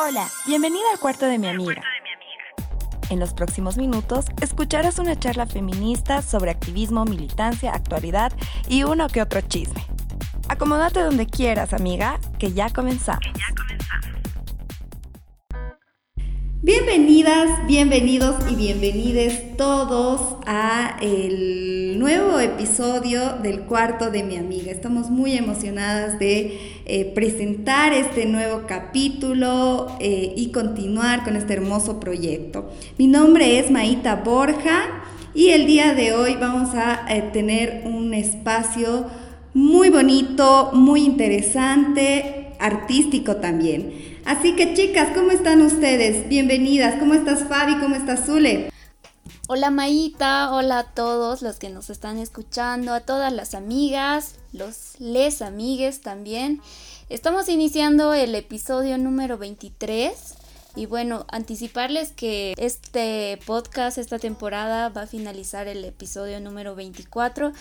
Hola, bienvenida al cuarto de mi amiga. En los próximos minutos escucharás una charla feminista sobre activismo, militancia, actualidad y uno que otro chisme. Acomódate donde quieras, amiga, que ya comenzamos. Bienvenidos y bienvenides todos a el nuevo episodio del cuarto de mi amiga. Estamos muy emocionadas de eh, presentar este nuevo capítulo eh, y continuar con este hermoso proyecto. Mi nombre es Maita Borja y el día de hoy vamos a eh, tener un espacio muy bonito, muy interesante, artístico también. Así que chicas, ¿cómo están ustedes? Bienvenidas. ¿Cómo estás Fabi? ¿Cómo estás Zule? Hola Maíta, hola a todos los que nos están escuchando, a todas las amigas, los les amigues también. Estamos iniciando el episodio número 23 y bueno, anticiparles que este podcast, esta temporada va a finalizar el episodio número 24.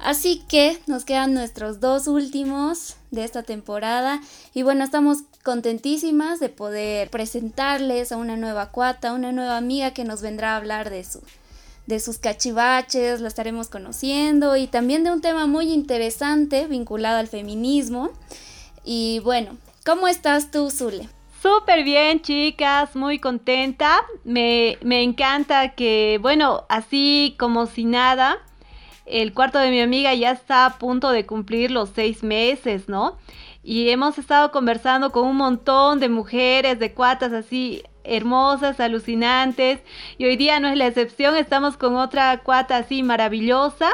Así que nos quedan nuestros dos últimos de esta temporada. Y bueno, estamos contentísimas de poder presentarles a una nueva cuata, una nueva amiga que nos vendrá a hablar de su de sus cachivaches, la estaremos conociendo y también de un tema muy interesante vinculado al feminismo. Y bueno, ¿cómo estás tú, Zule? Súper bien, chicas, muy contenta. Me, me, encanta que, bueno, así como si nada, el cuarto de mi amiga ya está a punto de cumplir los seis meses, ¿no? Y hemos estado conversando con un montón de mujeres, de cuatas así hermosas, alucinantes. Y hoy día no es la excepción, estamos con otra cuata así maravillosa.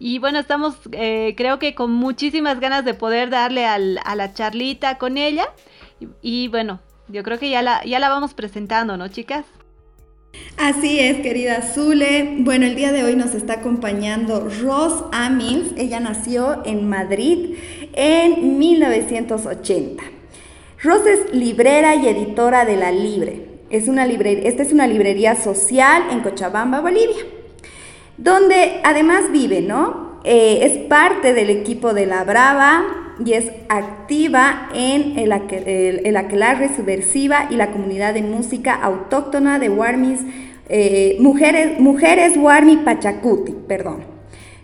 Y bueno, estamos eh, creo que con muchísimas ganas de poder darle al, a la charlita con ella. Y, bueno, yo creo que ya la, ya la vamos presentando, ¿no, chicas? Así es, querida Zule. Bueno, el día de hoy nos está acompañando Ros Amils. Ella nació en Madrid en 1980. Ros es librera y editora de La Libre. Es una esta es una librería social en Cochabamba, Bolivia, donde además vive, ¿no? Eh, es parte del equipo de La Brava, y es activa en el, el, aquelarre subversiva y la comunidad de música autóctona de Warmis, eh, mujeres, mujeres Warmi Pachacuti, perdón.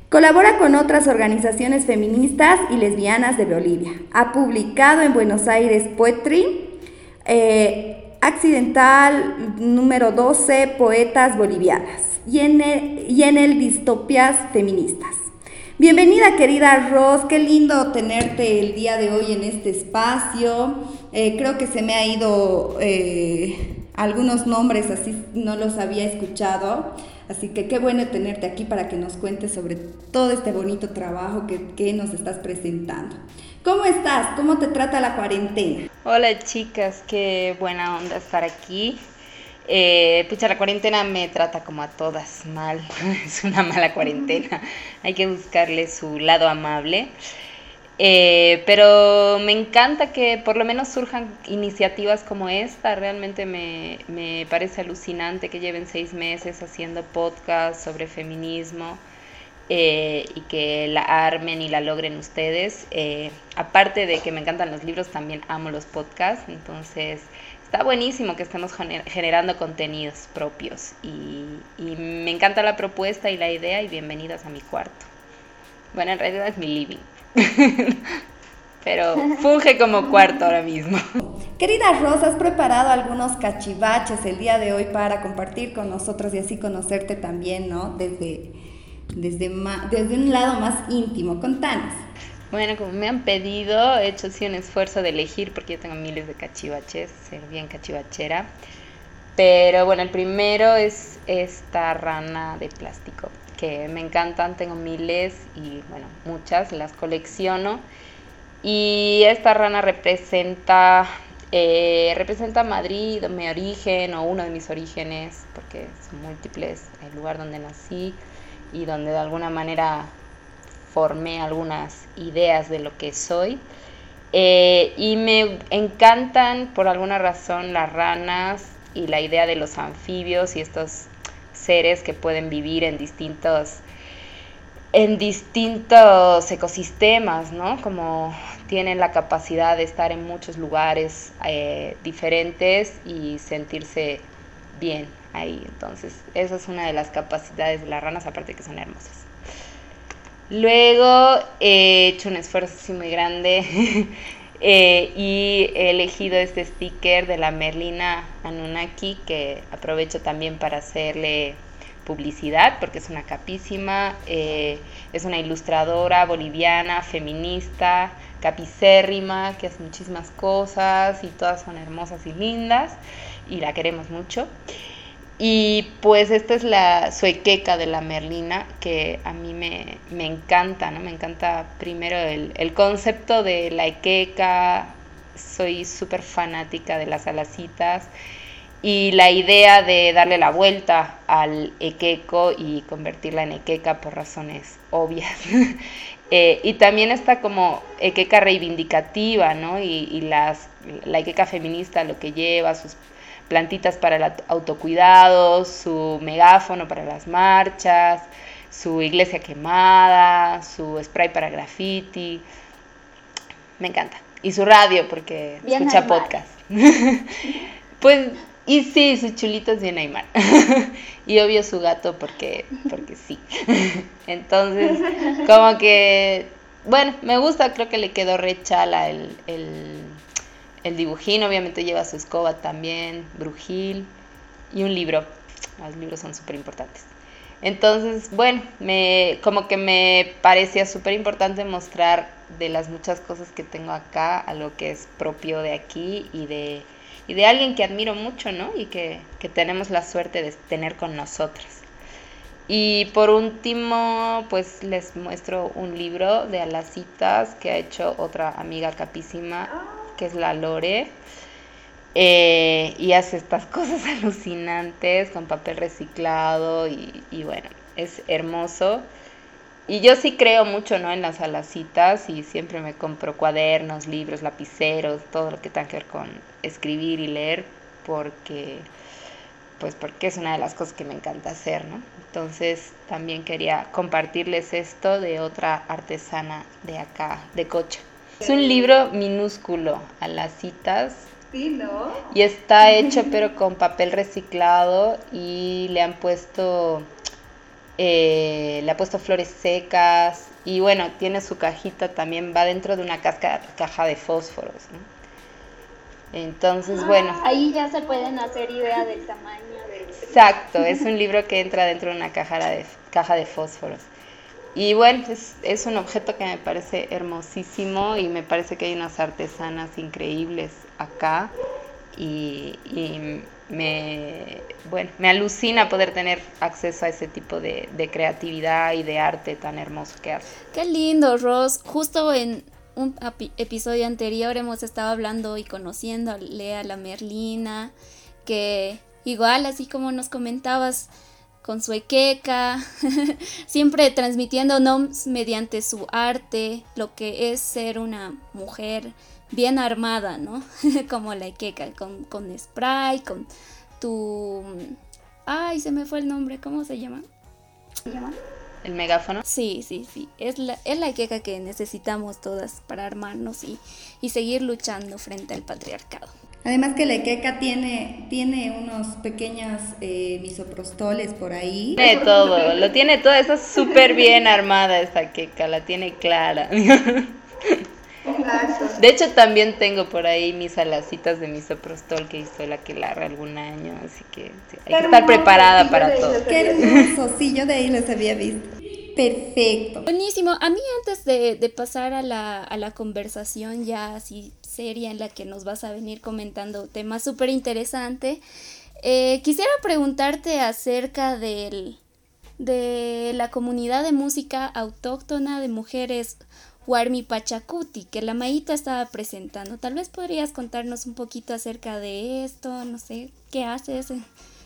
Colabora con otras organizaciones feministas y lesbianas de Bolivia. Ha publicado en Buenos Aires Poetry, eh, Accidental número 12, Poetas Bolivianas, y en y en el Distopias Feministas. Bienvenida querida Ros, qué lindo tenerte el día de hoy en este espacio. Eh, creo que se me ha ido eh, algunos nombres, así no los había escuchado. Así que qué bueno tenerte aquí para que nos cuentes sobre todo este bonito trabajo que, que nos estás presentando. ¿Cómo estás? ¿Cómo te trata la cuarentena? Hola chicas, qué buena onda estar aquí. Eh, pucha, la cuarentena me trata como a todas mal. es una mala cuarentena. Hay que buscarle su lado amable. Eh, pero me encanta que por lo menos surjan iniciativas como esta. Realmente me, me parece alucinante que lleven seis meses haciendo podcast sobre feminismo. Eh, y que la armen y la logren ustedes. Eh, aparte de que me encantan los libros, también amo los podcasts. Entonces, está buenísimo que estemos generando contenidos propios y, me encanta la propuesta y la idea y bienvenidas a mi cuarto. Bueno, en realidad es mi living, pero funge como cuarto ahora mismo. Querida Rosa, has preparado algunos cachivaches el día de hoy para compartir con nosotros y así conocerte también, ¿no? Desde, desde, desde un lado más íntimo. Contanos. Bueno, como me han pedido, he hecho sí un esfuerzo de elegir porque yo tengo miles de cachivaches, ser bien cachivachera. Pero bueno, el primero es esta rana de plástico, que me encantan, tengo miles y bueno, muchas, las colecciono. Y esta rana representa, eh, representa Madrid, mi origen o uno de mis orígenes, porque son múltiples, el lugar donde nací y donde de alguna manera formé algunas ideas de lo que soy. Eh, y me encantan por alguna razón las ranas y la idea de los anfibios y estos seres que pueden vivir en distintos en distintos ecosistemas, ¿no? Como tienen la capacidad de estar en muchos lugares eh, diferentes y sentirse bien ahí. Entonces, esa es una de las capacidades de las ranas, aparte que son hermosas. Luego he hecho un esfuerzo así muy grande eh, y he elegido este sticker de la Merlina Anunnaki que aprovecho también para hacerle publicidad porque es una capísima, eh, es una ilustradora boliviana, feminista, capicérrima, que hace muchísimas cosas y todas son hermosas y lindas y la queremos mucho. Y pues esta es la suequeca de la Merlina, que a mí me, encanta, ¿no? Me encanta primero el, el concepto de la equeca, soy súper fanática de las alacitas y la idea de darle la vuelta al equeco y convertirla en equeca por razones obvias. Eh, y también está como equeca reivindicativa, ¿no? Y, y las, la equeca feminista lo que lleva, sus plantitas para el autocuidado, su megáfono para las marchas, su iglesia quemada, su spray para graffiti. Me encanta. Y su radio porque escucha podcast. pues y sí, su chulito es bien Aymar. y obvio su gato porque, porque sí. Entonces, como que, bueno, me gusta, creo que le quedó rechala el, el, el dibujín. Obviamente lleva su escoba también, brujil y un libro. Los libros son súper importantes. Entonces, bueno, me, como que me parecía súper importante mostrar de las muchas cosas que tengo acá a lo que es propio de aquí y de y de alguien que admiro mucho, ¿no? Y que, tenemos la suerte de tener con nosotras. Y por último, pues les muestro un libro de alacitas que ha hecho otra amiga capísima, que es la Lore. Eh, y hace estas cosas alucinantes con papel reciclado y, bueno, es hermoso. Y yo sí creo mucho, ¿no? En las alacitas y siempre me compro cuadernos, libros, lapiceros, todo lo que tenga que ver con escribir y leer porque pues porque es una de las cosas que me encanta hacer, ¿no? Entonces también quería compartirles esto de otra artesana de acá, de Cocha. Es un libro minúsculo, a las citas. Sí, ¿no? Y está hecho pero con papel reciclado y le han puesto eh, le ha puesto flores secas y bueno, tiene su cajita también, va dentro de una casca, caja de fósforos. Entonces, ah, bueno. Ahí ya se pueden hacer idea del tamaño. Exacto, es un libro que entra dentro de una caja de, caja de fósforos. Y bueno, es, es un objeto que me parece hermosísimo y me parece que hay unas artesanas increíbles acá y, y me, bueno, me alucina poder tener acceso a ese tipo de, creatividad y de arte tan hermoso que hace. Qué lindo, Ross. Justo en un episodio anterior hemos estado hablando y conociendo a la Merlina, que igual, así como nos comentabas, con su equeca, siempre transmitiéndonos mediante su arte lo que es ser una mujer bien armada, ¿no? Como la Ikeka, con, con spray, con tu... Ay, se me fue el nombre, ¿cómo se llama? ¿Se llama? ¿El megáfono? Sí, sí, sí. Es la, es la Ikeka que necesitamos todas para armarnos y, y seguir luchando frente al patriarcado. Además que la Ikeka tiene, tiene unos pequeños eh, misoprostoles por ahí. Tiene todo, lo tiene todo, está súper bien armada esta Ikeka, la tiene clara. De hecho, también tengo por ahí mis alacitas de misoprostol que hizo la que larga algún año, así que hay que estar preparada para todo. Qué hermoso, sí, yo de ahí los había visto. Perfecto. Buenísimo. A mí antes de, pasar a la, a la, conversación ya así seria en la que nos vas a venir comentando temas súper interesantes, eh, quisiera preguntarte acerca del, de la comunidad de música autóctona de mujeres Warmi Pachacuti, que la Maíta estaba presentando. Tal vez podrías contarnos un poquito acerca de esto, no sé, qué haces,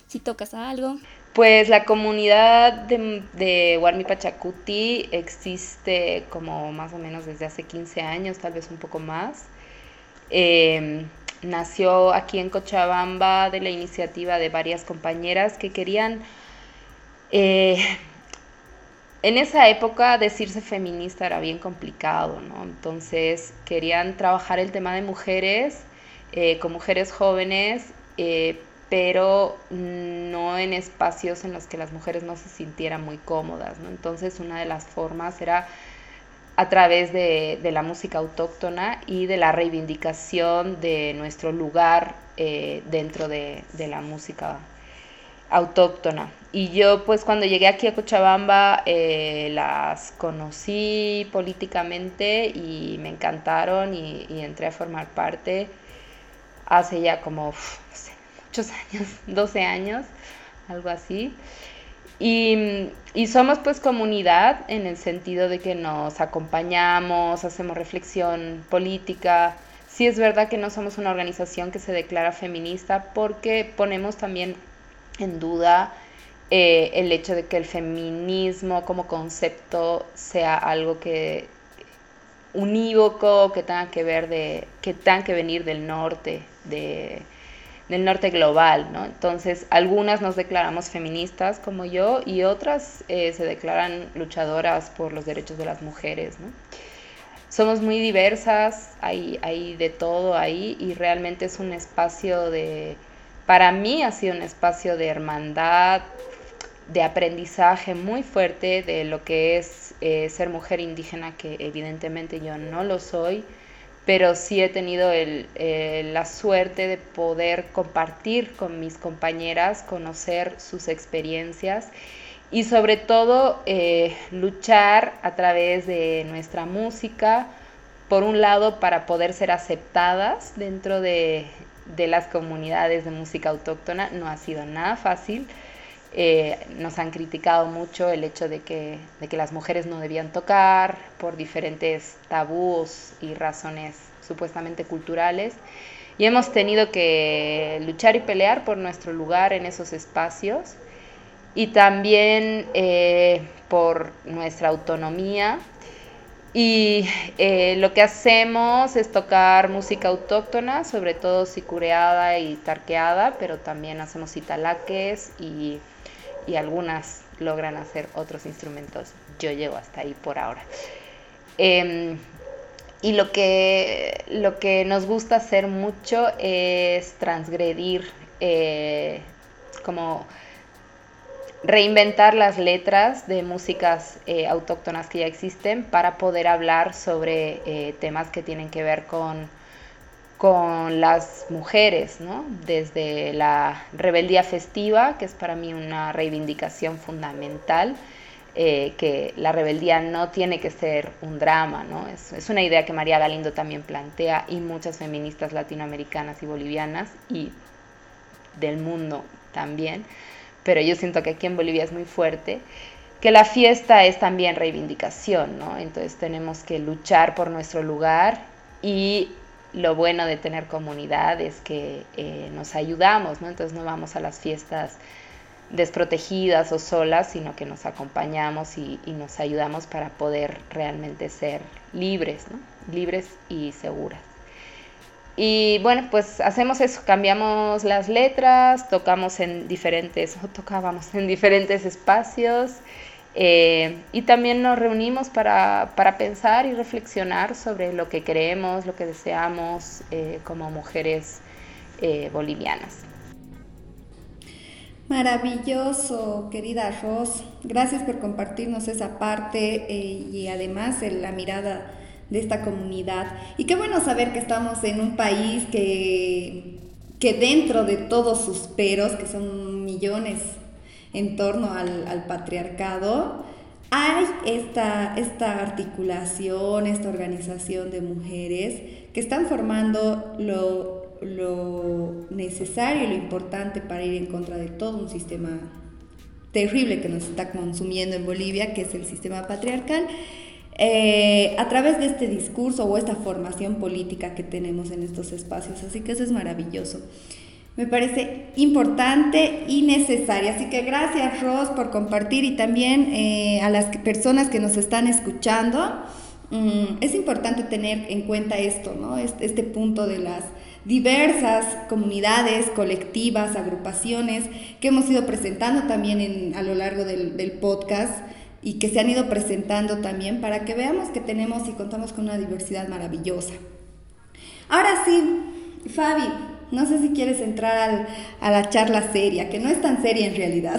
si tocas algo. Pues la comunidad de, de Warmi Pachacuti existe como más o menos desde hace 15 años, tal vez un poco más. Em, nació aquí en Cochabamba de la iniciativa de varias compañeras que querían eh, en esa época decirse feminista era bien complicado, ¿no? Entonces querían trabajar el tema de mujeres, eh, con mujeres jóvenes, eh, pero no en espacios en los que las mujeres no se sintieran muy cómodas, ¿no? Entonces una de las formas era a través de, la música autóctona y de la reivindicación de nuestro lugar eh, dentro de, de la música autóctona. Y yo pues cuando llegué aquí a Cochabamba eh, las conocí políticamente y me encantaron y, entré a formar parte hace ya como muchos años, 12 años, algo así. Y, y, somos pues comunidad en el sentido de que nos acompañamos, hacemos reflexión política. Sí es verdad que no somos una organización que se declara feminista porque ponemos también en duda eh, el hecho de que el feminismo como concepto sea algo que unívoco, que tenga que ver de, que tenga que venir del norte, de, del norte global, ¿no? Entonces, algunas nos declaramos feministas como yo y otras eh, se declaran luchadoras por los derechos de las mujeres, ¿no? Somos muy diversas, hay, hay de todo ahí y realmente es un espacio de, para mí ha sido un espacio de hermandad, de aprendizaje muy fuerte de lo que es eh, ser mujer indígena, que evidentemente yo no lo soy, pero sí he tenido la suerte de poder compartir con mis compañeras, conocer sus experiencias y sobre todo eh, luchar a través de nuestra música, por un lado para poder ser aceptadas dentro de, de las comunidades de música autóctona no ha sido nada fácil. Eh, nos han criticado mucho el hecho de que, de que las mujeres no debían tocar por diferentes tabús y razones supuestamente culturales. Y hemos tenido que luchar y pelear por nuestro lugar en esos espacios y también eh, por nuestra autonomía y eh, lo que hacemos es tocar música autóctona, sobre todo sicureada y tarqueada, pero también hacemos italaques y, y algunas logran hacer otros instrumentos. Yo llego hasta ahí por ahora. Em, y lo que, lo que nos gusta hacer mucho es transgredir eh, como reinventar las letras de músicas eh, autóctonas que ya existen para poder hablar sobre eh, temas que tienen que ver con, con las mujeres, ¿no? desde la rebeldía festiva, que es para mí una reivindicación fundamental, eh, que la rebeldía no tiene que ser un drama, ¿no? es, es una idea que María Galindo también plantea y muchas feministas latinoamericanas y bolivianas y del mundo también pero yo siento que aquí en Bolivia es muy fuerte, que la fiesta es también reivindicación, ¿no? Entonces tenemos que luchar por nuestro lugar y lo bueno de tener comunidad es que eh, nos ayudamos. Entonces no vamos a las fiestas desprotegidas o solas, sino que nos acompañamos y, nos ayudamos para poder realmente ser libres, ¿no? Libres y seguras. Y bueno, pues hacemos eso, cambiamos las letras, tocamos en diferentes, tocábamos en diferentes espacios eh, y también nos reunimos para, pensar y reflexionar sobre lo que queremos, lo que deseamos eh, como mujeres eh, bolivianas. Maravilloso, querida Ros. Gracias por compartirnos esa parte y además la mirada de esta comunidad. Y qué bueno saber que estamos en un país que, que dentro de todos sus peros, que son millones en torno al, patriarcado, hay esta, articulación, esta organización de mujeres que están formando lo, lo necesario y lo importante para ir en contra de todo un sistema terrible que nos está consumiendo en Bolivia, que es el sistema patriarcal. Eh, a través de este discurso o esta formación política que tenemos en estos espacios. Así que eso es maravilloso. Me parece importante y necesario. Así que gracias Ros por compartir y también eh, a las personas que nos están escuchando. Mm, es importante tener en cuenta esto, ¿no? Este, este punto de las diversas comunidades, colectivas, agrupaciones que hemos ido presentando también a lo largo del, del podcast y que se han ido presentando también para que veamos que tenemos y contamos con una diversidad maravillosa. Ahora sí, Fabi, no sé si quieres entrar a la charla seria, que no es tan seria en realidad.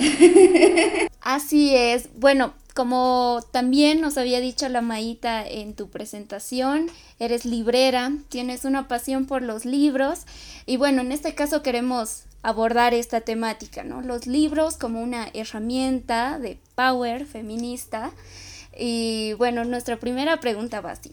Así es. Bueno, como también nos había dicho la Maíta en tu presentación, eres librera, tienes una pasión por los libros y bueno, en este caso queremos abordar esta temática, ¿no? Los libros como una herramienta de power feminista. Y bueno, nuestra primera pregunta va así.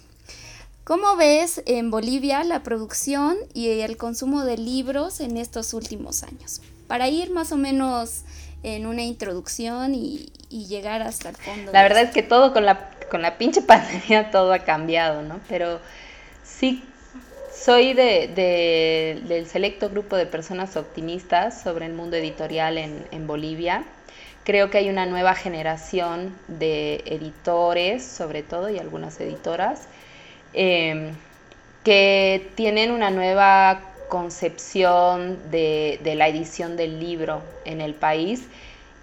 ¿Cómo ves en Bolivia la producción y el consumo de libros en estos últimos años? Para ir más o menos en una introducción y, llegar hasta el fondo. La verdad es que todo con la, con la pinche pandemia todo ha cambiado, ¿no? Pero sí soy de, del selecto grupo de personas optimistas sobre el mundo editorial en, en Bolivia. Creo que hay una nueva generación de editores, sobre todo, y algunas editoras, Em, que tienen una nueva concepción de, la edición del libro en el país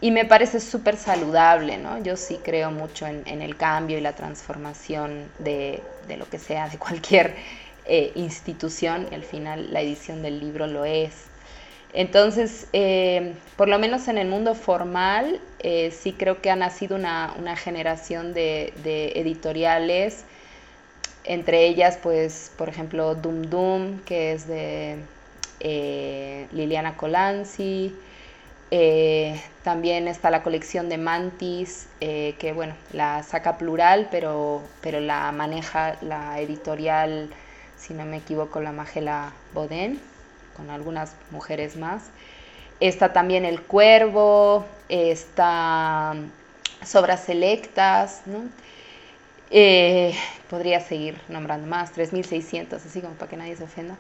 y me parece súper saludable, ¿no? Yo sí creo mucho en, el cambio y la transformación de, lo que sea, de cualquier eh, institución y al final la edición del libro lo es. Entonces, em, por lo menos en el mundo formal, eh, sí creo que ha nacido una, generación de, de editoriales entre ellas, pues, por ejemplo, Dum Dum, que es de eh, Liliana Colanzi. Eh, también está la colección de Mantis, eh, que bueno, la saca plural, pero, pero la maneja la editorial, si no me equivoco, la Magela Bodén, con algunas mujeres más. Está también El Cuervo, está Sobras Selectas, ¿no? Eh, podría seguir nombrando más, 3.600, así como para que nadie se ofenda.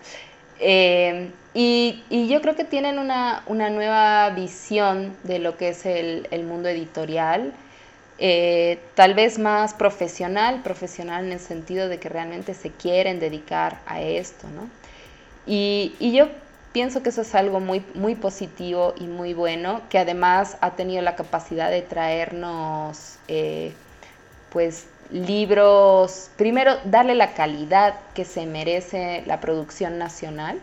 Eh, y, yo creo que tienen una, nueva visión de lo que es el, mundo editorial, eh, tal vez más profesional, profesional en el sentido de que realmente se quieren dedicar a esto, ¿no? Y, y yo pienso que eso es algo muy, muy positivo y muy bueno, que además ha tenido la capacidad de traernos, pues, libros, primero darle la calidad que se merece la producción nacional,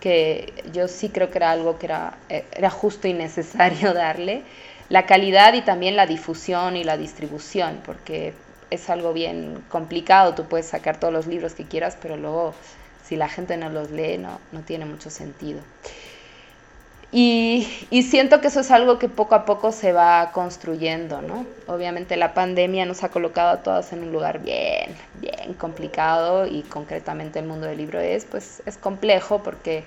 que yo sí creo que era algo que era, eh, era justo y necesario darle, la calidad y también la difusión y la distribución, porque es algo bien complicado, tú puedes sacar todos los libros que quieras, pero luego si la gente no los lee no, no tiene mucho sentido. Y, siento que eso es algo que poco a poco se va construyendo, ¿no? Obviamente la pandemia nos ha colocado a todas en un lugar bien, bien complicado y concretamente el mundo del libro es, pues, es complejo porque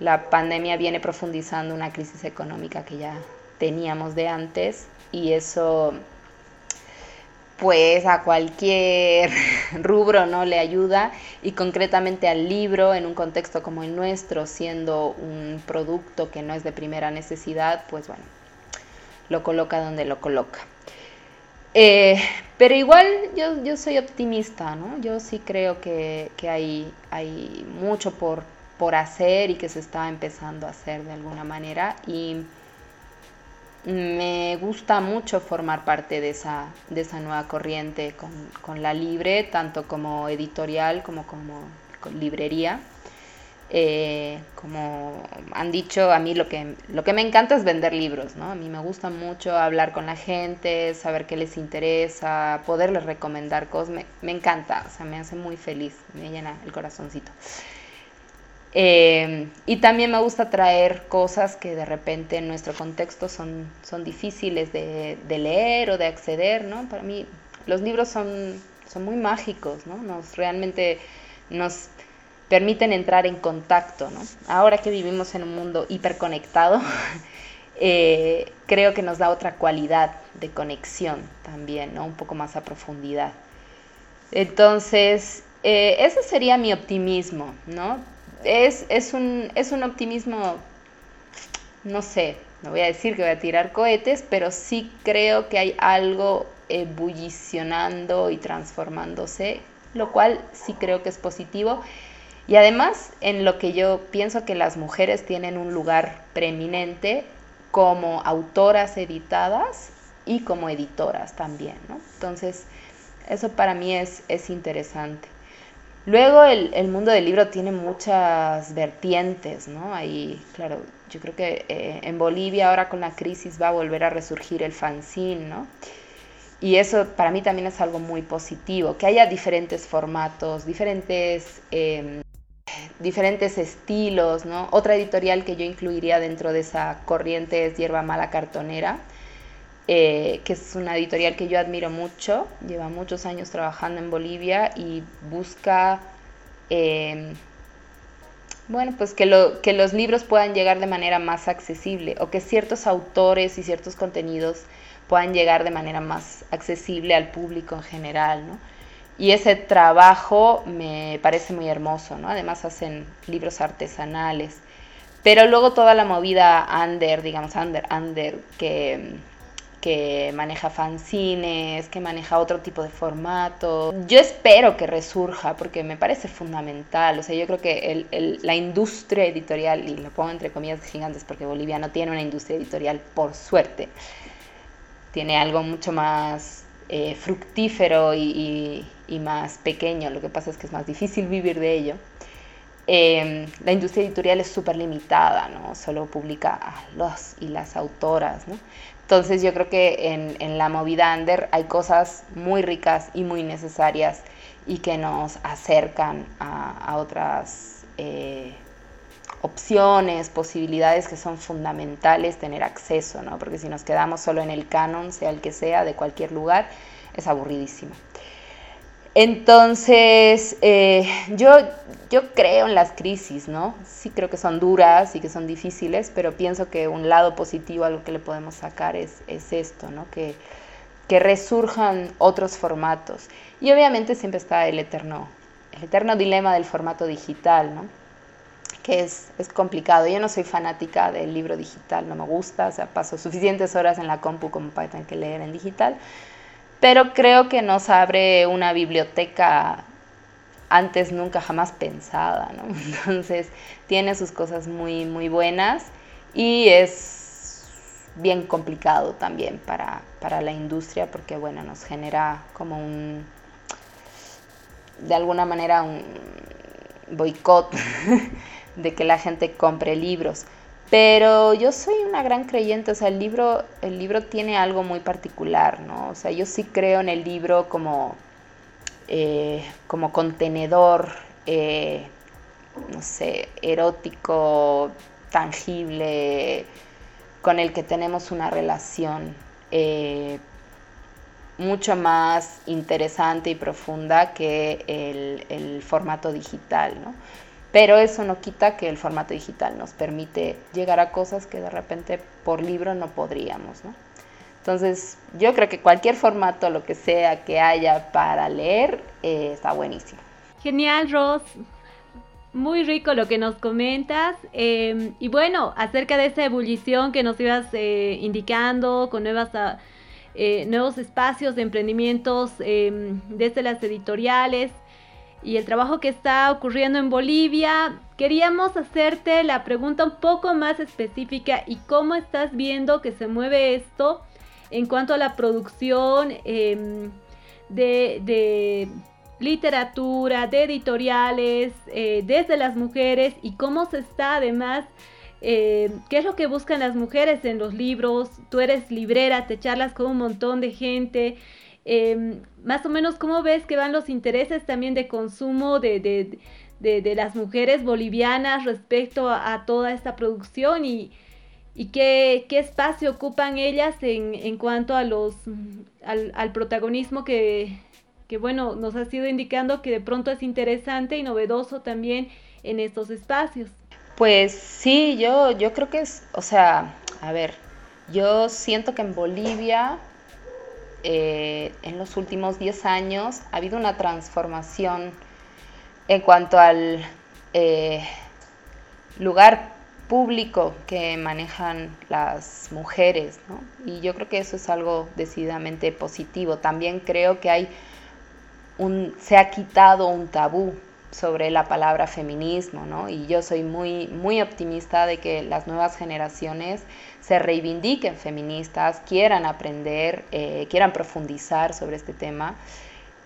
la pandemia viene profundizando una crisis económica que ya teníamos de antes y eso pues a cualquier rubro no le ayuda y concretamente al libro en un contexto como el nuestro siendo un producto que no es de primera necesidad pues bueno lo coloca donde lo coloca. Eh, pero igual yo, yo, soy optimista no yo sí creo que, que hay, hay mucho por, por hacer y que se está empezando a hacer de alguna manera y me gusta mucho formar parte de esa, de esa nueva corriente con, la Libre, tanto como editorial como como librería. Eh, como han dicho, a mí lo que, lo que me encanta es vender libros, ¿no? A mí me gusta mucho hablar con la gente, saber qué les interesa, poderles recomendar cosas, me, me encanta, o sea, me hace muy feliz, me llena el corazoncito. Eh, y también me gusta traer cosas que de repente en nuestro contexto son, son difíciles de, leer o de acceder, ¿no? Para mí los libros son, son muy mágicos, ¿no? Nos realmente nos permiten entrar en contacto, ¿no? Ahora que vivimos en un mundo hiperconectado, eh, creo que nos da otra cualidad de conexión también, ¿no? Un poco más a profundidad. Entonces, eh, ese sería mi optimismo, ¿no? Es, un, es un optimismo, no sé, no voy a decir que voy a tirar cohetes, pero sí creo que hay algo ebullicionando y transformándose, lo cual sí creo que es positivo. Y además, en lo que yo pienso que las mujeres tienen un lugar preeminente como autoras editadas y como editoras también, ¿no? Entonces, eso para mí es, es interesante. Luego el, el, mundo del libro tiene muchas vertientes, ¿no? Ahí, claro, yo creo que eh, en Bolivia ahora con la crisis va a volver a resurgir el fanzine, ¿no? Y eso para mí también es algo muy positivo, que haya diferentes formatos, diferentes, em, diferentes estilos, ¿no? Otra editorial que yo incluiría dentro de esa corriente es Hierba Mala Cartonera, eh, que es una editorial que yo admiro mucho, lleva muchos años trabajando en Bolivia y busca, em, bueno, pues que, lo, que los libros puedan llegar de manera más accesible o que ciertos autores y ciertos contenidos puedan llegar de manera más accesible al público en general, ¿no? Y ese trabajo me parece muy hermoso, ¿no? Además hacen libros artesanales. Pero luego toda la movida under, digamos, under, under, que, que maneja fanzines, que maneja otro tipo de formato. Yo espero que resurja porque me parece fundamental. O sea, yo creo que la industria editorial, y lo pongo entre comillas gigantes porque Bolivia no tiene una industria editorial, por suerte, tiene algo mucho más eh, fructífero y, más pequeño, lo que pasa es que es más difícil vivir de ello. Em, la industria editorial es súper limitada, ¿no? Solo publica a los y las autoras, ¿no? Entonces yo creo que en, en, la movida under hay cosas muy ricas y muy necesarias y que nos acercan a, a otras eh, opciones, posibilidades que son fundamentales tener acceso, ¿no? Porque si nos quedamos solo en el canon, sea el que sea, de cualquier lugar, es aburridísimo. Entonces, eh, yo, yo creo en las crisis, ¿no? Sí creo que son duras y que son difíciles, pero pienso que un lado positivo a lo que le podemos sacar es, es esto, ¿no? Que, que resurjan otros formatos. Y obviamente siempre está el eterno, el eterno dilema del formato digital, ¿no? que es, es, complicado. Yo no soy fanática del libro digital, no me gusta, o sea, paso suficientes horas en la compu como para tener que leer en digital, pero creo que nos abre una biblioteca antes nunca jamás pensada, ¿no? Entonces tiene sus cosas muy, muy buenas y es bien complicado también para, para la industria porque, bueno, nos genera como un, de alguna manera, un boicot de que la gente compre libros. Pero yo soy una gran creyente, o sea, el libro, el libro tiene algo muy particular, ¿no? O sea, yo sí creo en el libro como, eh, como contenedor, eh, no sé, erótico, tangible, con el que tenemos una relación eh, mucho más interesante y profunda que el, el formato digital, ¿no? Pero eso no quita que el formato digital nos permite llegar a cosas que de repente por libro no podríamos, ¿no? Entonces, yo creo que cualquier formato, lo que sea que haya para leer, eh, está buenísimo. Genial, Ros. Muy rico lo que nos comentas. Em, y bueno, acerca de esa ebullición que nos ibas eh, indicando con nuevas, ah, eh, nuevos espacios de emprendimientos em, desde las editoriales y el trabajo que está ocurriendo en Bolivia, queríamos hacerte la pregunta un poco más específica y cómo estás viendo que se mueve esto en cuanto a la producción em, de, literatura, de editoriales, eh, desde las mujeres y cómo se está además eh, qué es lo que buscan las mujeres en los libros. Tú eres librera, te charlas con un montón de gente. Más o menos, ¿cómo ves que van los intereses también de consumo de, las mujeres bolivianas respecto a, toda esta producción y, qué, espacio ocupan ellas en, cuanto a los, al, protagonismo que, bueno, nos ha sido indicando que de pronto es interesante y novedoso también en estos espacios? Pues sí, yo, yo creo que es, o sea, a ver, yo siento que en Bolivia eh, en los últimos 10 años ha habido una transformación en cuanto al eh, lugar público que manejan las mujeres, ¿no? Y yo creo que eso es algo decididamente positivo. También creo que hay un, se ha quitado un tabú sobre la palabra feminismo, ¿no? Y yo soy muy, muy optimista de que las nuevas generaciones se reivindiquen feministas, quieran aprender, eh, quieran profundizar sobre este tema,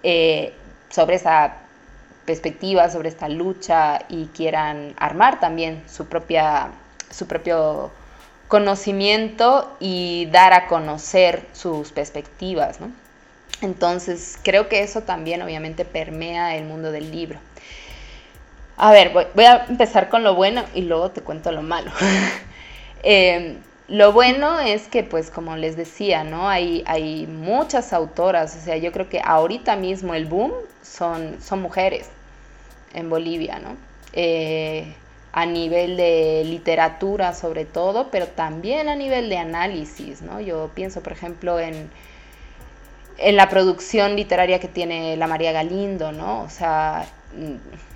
eh, sobre esa perspectiva, sobre esta lucha y quieran armar también su, propia, su propio conocimiento y dar a conocer sus perspectivas, ¿no? Entonces, creo que eso también obviamente permea el mundo del libro. A ver, voy, a empezar con lo bueno y luego te cuento lo malo. Em, lo bueno es que, pues, como les decía, ¿no? Hay, hay muchas autoras, o sea, yo creo que ahorita mismo el boom son, son mujeres en Bolivia, ¿no? Eh, a nivel de literatura sobre todo, pero también a nivel de análisis, ¿no? Yo pienso, por ejemplo, en en la producción literaria que tiene la María Galindo, ¿no? O sea, mm,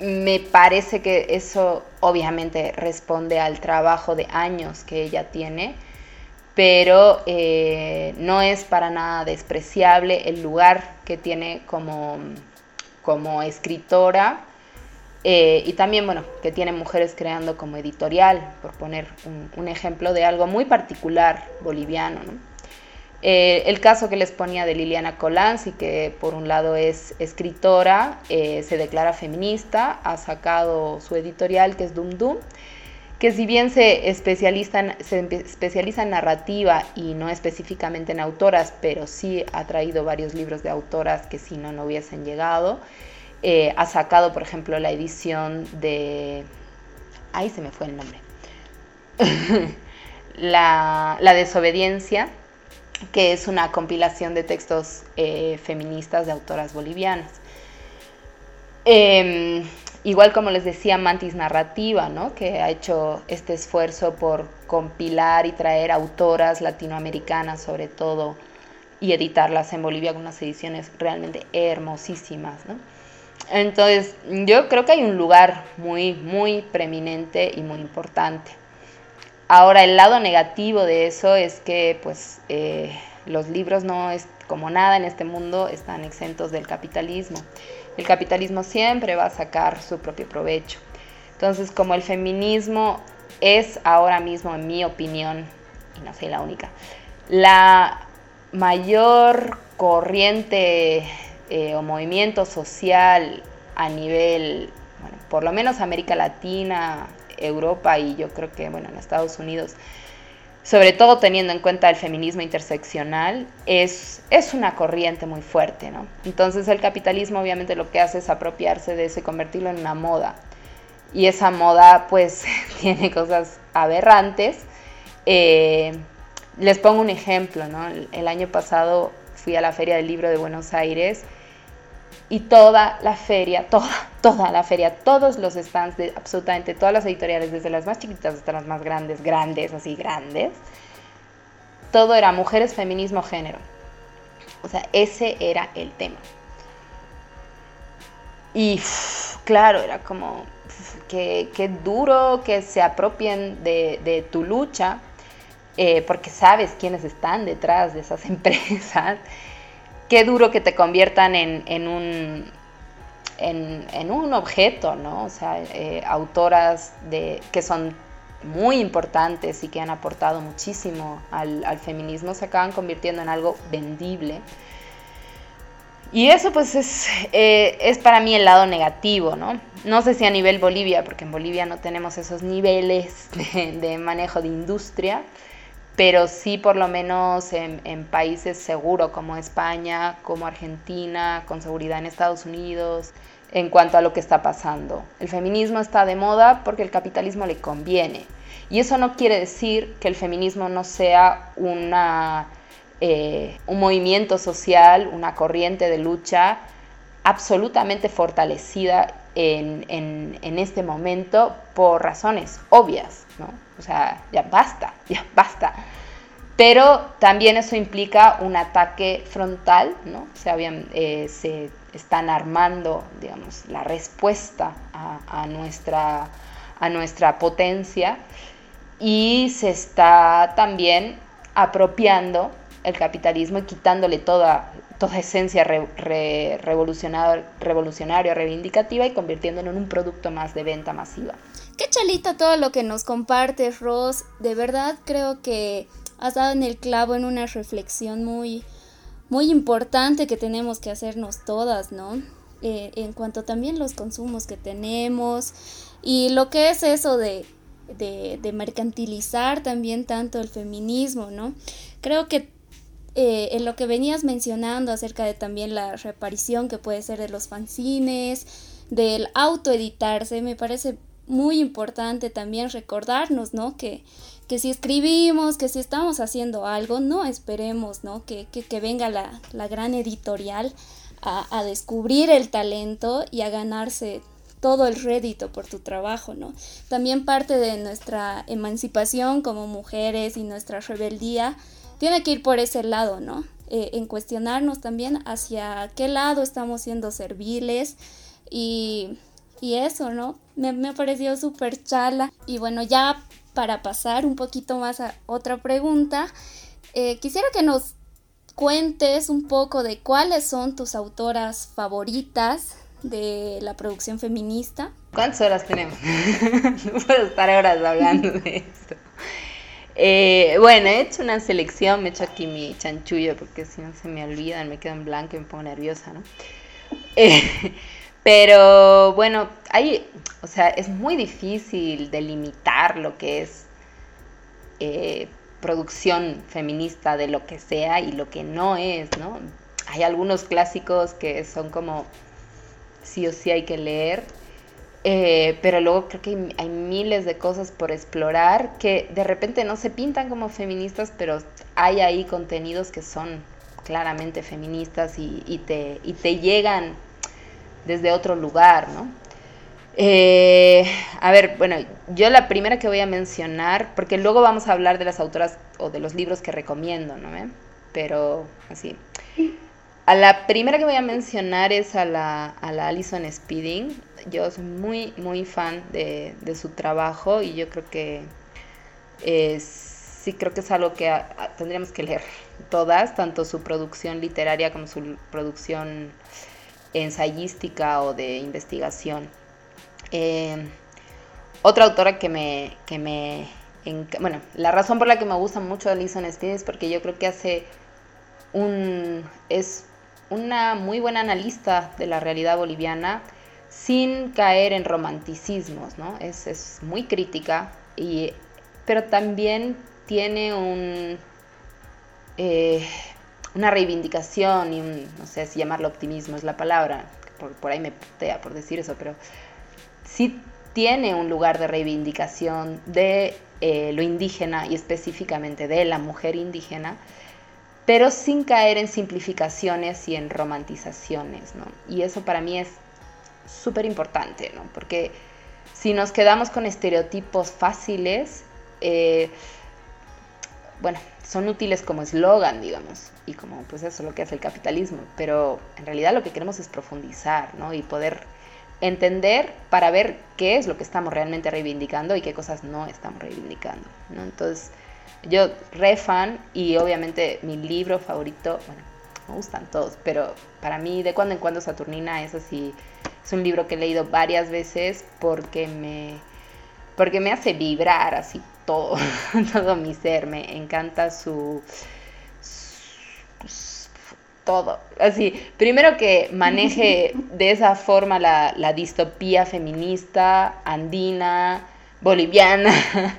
me parece que eso obviamente responde al trabajo de años que ella tiene, pero eh, no es para nada despreciable el lugar que tiene como, como escritora eh, y también, bueno, que tiene mujeres creando como editorial, por poner un, un ejemplo de algo muy particular boliviano, ¿no? Eh, el caso que les ponía de Liliana Colanzi, que por un lado es escritora, eh, se declara feminista, ha sacado su editorial que es Dum Dum, que si bien se especializa, en, narrativa y no específicamente en autoras, pero sí ha traído varios libros de autoras que si no, no hubiesen llegado. Eh, ha sacado, por ejemplo, la edición de... Ahí se me fue el nombre. la, la desobediencia que es una compilación de textos eh, feministas de autoras bolivianas. Em, igual como les decía, Mantis Narrativa, ¿no? que ha hecho este esfuerzo por compilar y traer autoras latinoamericanas sobre todo y editarlas en Bolivia con unas ediciones realmente hermosísimas. ¿no? Entonces, yo creo que hay un lugar muy, muy preeminente y muy importante. Ahora, el lado negativo de eso es que, pues, eh, los libros no es como nada en este mundo están exentos del capitalismo. El capitalismo siempre va a sacar su propio provecho. Entonces, como el feminismo es ahora mismo, en mi opinión, y no soy la única, la mayor corriente eh, o movimiento social a nivel, por lo menos América Latina, Europa y yo creo que, bueno, en Estados Unidos, sobre todo teniendo en cuenta el feminismo interseccional, es, es una corriente muy fuerte, ¿no? Entonces el capitalismo obviamente lo que hace es apropiarse de eso y convertirlo en una moda. Y esa moda pues tiene cosas aberrantes. Eh, les pongo un ejemplo, ¿no? el año pasado fui a la Feria del Libro de Buenos Aires y toda la feria, toda, toda la feria, todos los stands de absolutamente todas las editoriales, desde las más chiquitas hasta las más grandes, grandes, así grandes, todo era mujeres, feminismo, género. O sea, ese era el tema. Y claro, era como que, duro que se apropien de, tu lucha, eh, porque sabes quiénes están detrás de esas empresas qué duro que te conviertan en, un, en, un objeto, ¿no? O sea, eh, autoras que son muy importantes y que han aportado muchísimo al, feminismo se acaban convirtiendo en algo vendible. Y eso pues es, eh, es para mí el lado negativo, ¿no? No sé si a nivel Bolivia, porque en Bolivia no tenemos esos niveles de manejo de industria, pero sí por lo menos en, países seguros como España, como Argentina, con seguridad en Estados Unidos, en cuanto a lo que está pasando. El feminismo está de moda porque el capitalismo le conviene. Y eso no quiere decir que el feminismo no sea una, eh, un movimiento social, una corriente de lucha absolutamente fortalecida en, en este momento por razones obvias, ¿no? O sea, ya basta, ya basta. Pero también eso implica un ataque frontal, ¿no? O sea, eh, se están armando, digamos, la respuesta a, nuestra, a nuestra potencia y se está también apropiando el capitalismo y quitándole toda, toda esencia revolucionaria, reivindicativa y convirtiéndolo en un producto más de venta masiva. Qué chalita todo lo que nos compartes, Ross. De verdad creo que has dado en el clavo en una reflexión muy, muy importante que tenemos que hacernos todas, ¿no? Eh, en cuanto también los consumos que tenemos y lo que es eso de, de, mercantilizar también tanto el feminismo, ¿no? Creo que eh, en lo que venías mencionando acerca de también la reparición que puede ser de los fanzines, del autoeditarse, me parece muy importante también recordarnos, ¿no? Que, que si escribimos, que si estamos haciendo algo, no esperemos, ¿no? Que, que, venga la, la, gran editorial a, a, descubrir el talento y a ganarse todo el rédito por tu trabajo, ¿no? También parte de nuestra emancipación como mujeres y nuestra rebeldía tiene que ir por ese lado, ¿no? Eh, en cuestionarnos también hacia qué lado estamos siendo serviles y, eso, ¿no? Me, me pareció súper chala. Y bueno, ya para pasar un poquito más a otra pregunta, eh, quisiera que nos cuentes un poco de cuáles son tus autoras favoritas de la producción feminista. ¿Cuántas horas tenemos? no puedo estar horas hablando de esto. Eh, bueno, he hecho una selección, me he hecho aquí mi chanchullo porque si no se me olvidan, me quedo en blanco y me pongo nerviosa, ¿no? Eh, pero bueno, hay, o sea, es muy difícil delimitar lo que es eh, producción feminista de lo que sea y lo que no es, ¿no? Hay algunos clásicos que son como sí o sí hay que leer eh, pero luego creo que hay, miles de cosas por explorar que de repente no se pintan como feministas, pero hay ahí contenidos que son claramente feministas y, te, te llegan desde otro lugar, ¿no? Eh, a ver, bueno, yo la primera que voy a mencionar, porque luego vamos a hablar de las autoras o de los libros que recomiendo, ¿no? Pero así. A la primera que voy a mencionar es a la, a la Alison Speeding. Yo soy muy, muy fan de, su trabajo y yo creo que sí creo que es algo que tendríamos que leer todas, tanto su producción literaria como su producción ensayística o de investigación. Eh, otra autora que me, que me bueno, la razón por la que me gusta mucho Alison Speeding es porque yo creo que hace un es una muy buena analista de la realidad boliviana sin caer en romanticismos, ¿no? Es, muy crítica, y, pero también tiene un, eh, una reivindicación y no sé si llamarlo optimismo es la palabra, por, ahí me putea por decir eso, pero sí tiene un lugar de reivindicación de eh, lo indígena y específicamente de la mujer indígena, pero sin caer en simplificaciones y en romantizaciones, ¿no? Y eso para mí es súper importante, ¿no? Porque si nos quedamos con estereotipos fáciles, eh, bueno, son útiles como eslogan, digamos, y como pues eso es lo que hace el capitalismo, pero en realidad lo que queremos es profundizar, ¿no? Y poder entender para ver qué es lo que estamos realmente reivindicando y qué cosas no estamos reivindicando, ¿no? Entonces, yo re fan y obviamente mi libro favorito, bueno, me gustan todos, pero para mí de cuando en cuando Saturnina es así, es un libro que he leído varias veces porque me, porque me hace vibrar así todo, todo mi ser, me encanta su, todo, así, primero que maneje de esa forma la, la distopía feminista, andina, boliviana,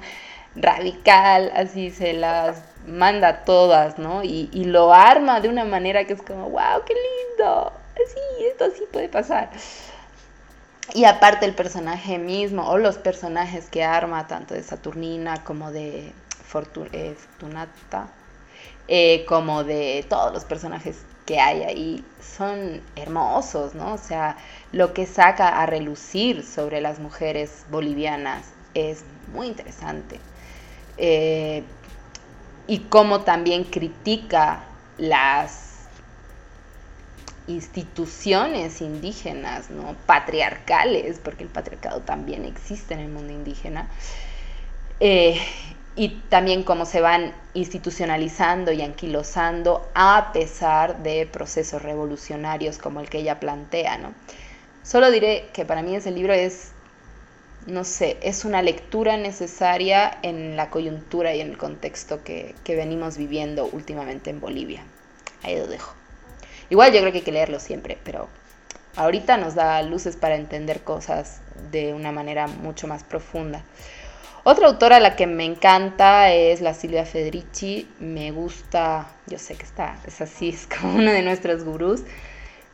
radical, así se las manda todas, ¿no? Y, lo arma de una manera que es como, wow, qué lindo, así, esto sí puede pasar. Y aparte el personaje mismo, o los personajes que arma, tanto de Saturnina como de eh, Fortunata, eh, como de todos los personajes que hay ahí, son hermosos, ¿no? O sea, lo que saca a relucir sobre las mujeres bolivianas es muy interesante. Eh, y cómo también critica las instituciones indígenas, ¿no? patriarcales, porque el patriarcado también existe en el mundo indígena, eh, y también cómo se van institucionalizando y anquilosando a pesar de procesos revolucionarios como el que ella plantea, ¿no? Solo diré que para mí ese libro es, no sé, es una lectura necesaria en la coyuntura y en el contexto que, que venimos viviendo últimamente en Bolivia. Ahí lo dejo. Igual yo creo que hay que leerlo siempre, pero ahorita nos da luces para entender cosas de una manera mucho más profunda. Otra autora a la que me encanta es la Silvia Federici. Me gusta, yo sé que está, es así, es como una de nuestras gurús.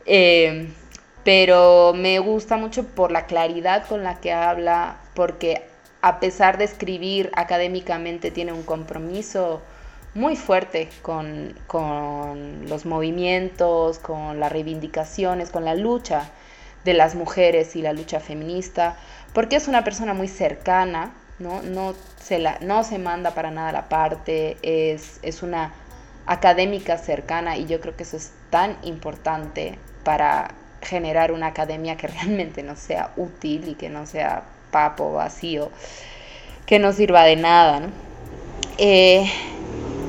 Eh, pero me gusta mucho por la claridad con la que habla, porque a pesar de escribir académicamente tiene un compromiso muy fuerte con, con los movimientos, con las reivindicaciones, con la lucha de las mujeres y la lucha feminista, porque es una persona muy cercana, ¿no? No se, la, no se manda para nada la parte, es, es una académica cercana y yo creo que eso es tan importante para generar una academia que realmente no sea útil y que no sea papo vacío, que no sirva de nada. Eh,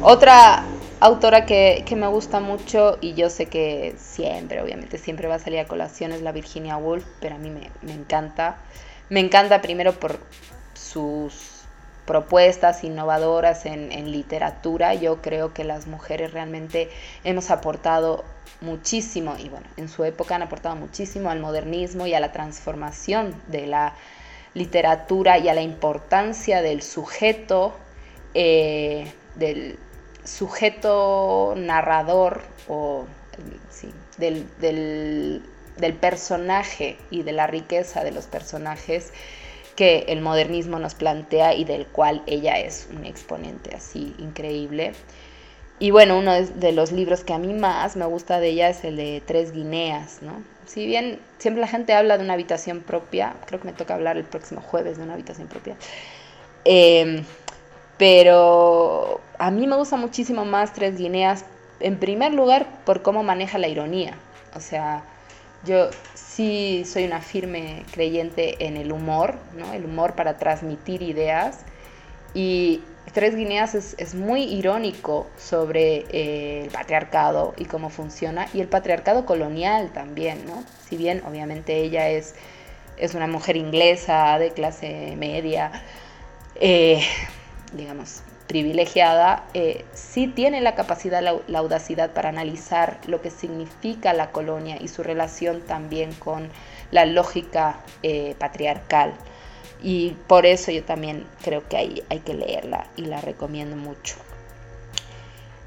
otra autora que, me gusta mucho y yo sé que siempre, obviamente, siempre va a salir a colación es la Virginia Woolf, pero a mí me, me encanta. Me encanta primero por sus propuestas innovadoras en, literatura. Yo creo que las mujeres realmente hemos aportado muchísimo, y bueno, en su época han aportado muchísimo al modernismo y a la transformación de la literatura y a la importancia del sujeto, eh, del sujeto narrador o del, del personaje y de la riqueza de los personajes que el modernismo nos plantea y del cual ella es un exponente así increíble. Y bueno, uno de los libros que a mí más me gusta de ella es el de Tres Guineas, ¿no? Si bien siempre la gente habla de una habitación propia, creo que me toca hablar el próximo jueves de una habitación propia, em, pero a mí me gusta muchísimo más Tres Guineas, en primer lugar por cómo maneja la ironía, o sea, yo sí soy una firme creyente en el humor, ¿no? El humor para transmitir ideas. Y Tres Guineas es, muy irónico sobre eh, el patriarcado y cómo funciona, y el patriarcado colonial también, ¿no? Si bien obviamente ella es, es una mujer inglesa de clase media, eh, digamos, privilegiada, eh, sí tiene la capacidad, la, audacidad para analizar lo que significa la colonia y su relación también con la lógica eh, patriarcal. Y por eso yo también creo que hay, hay que leerla y la recomiendo mucho.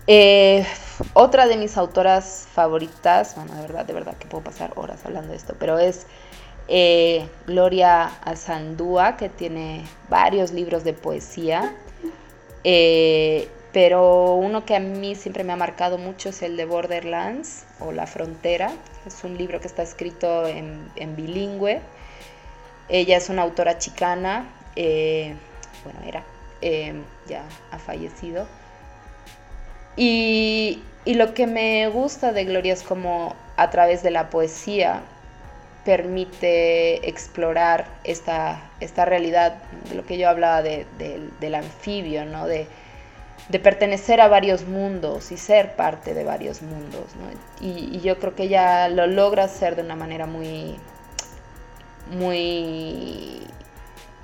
Eh, otra de mis autoras favoritas, bueno, de verdad, de verdad que puedo pasar horas hablando de esto, pero es Gloria Azandúa, que tiene varios libros de poesía. Eh, pero uno que a mí siempre me ha marcado mucho es el de Borderlands o La Frontera. Es un libro que está escrito en, bilingüe. Ella es una autora chicana, eh, bueno, era, eh, ya ha fallecido. Y, y, lo que me gusta de Gloria es como a través de la poesía permite explorar esta, esta realidad, de lo que yo hablaba del anfibio, ¿no? De, pertenecer a varios mundos y ser parte de varios mundos. Y, yo creo que ella lo logra hacer de una manera muy, muy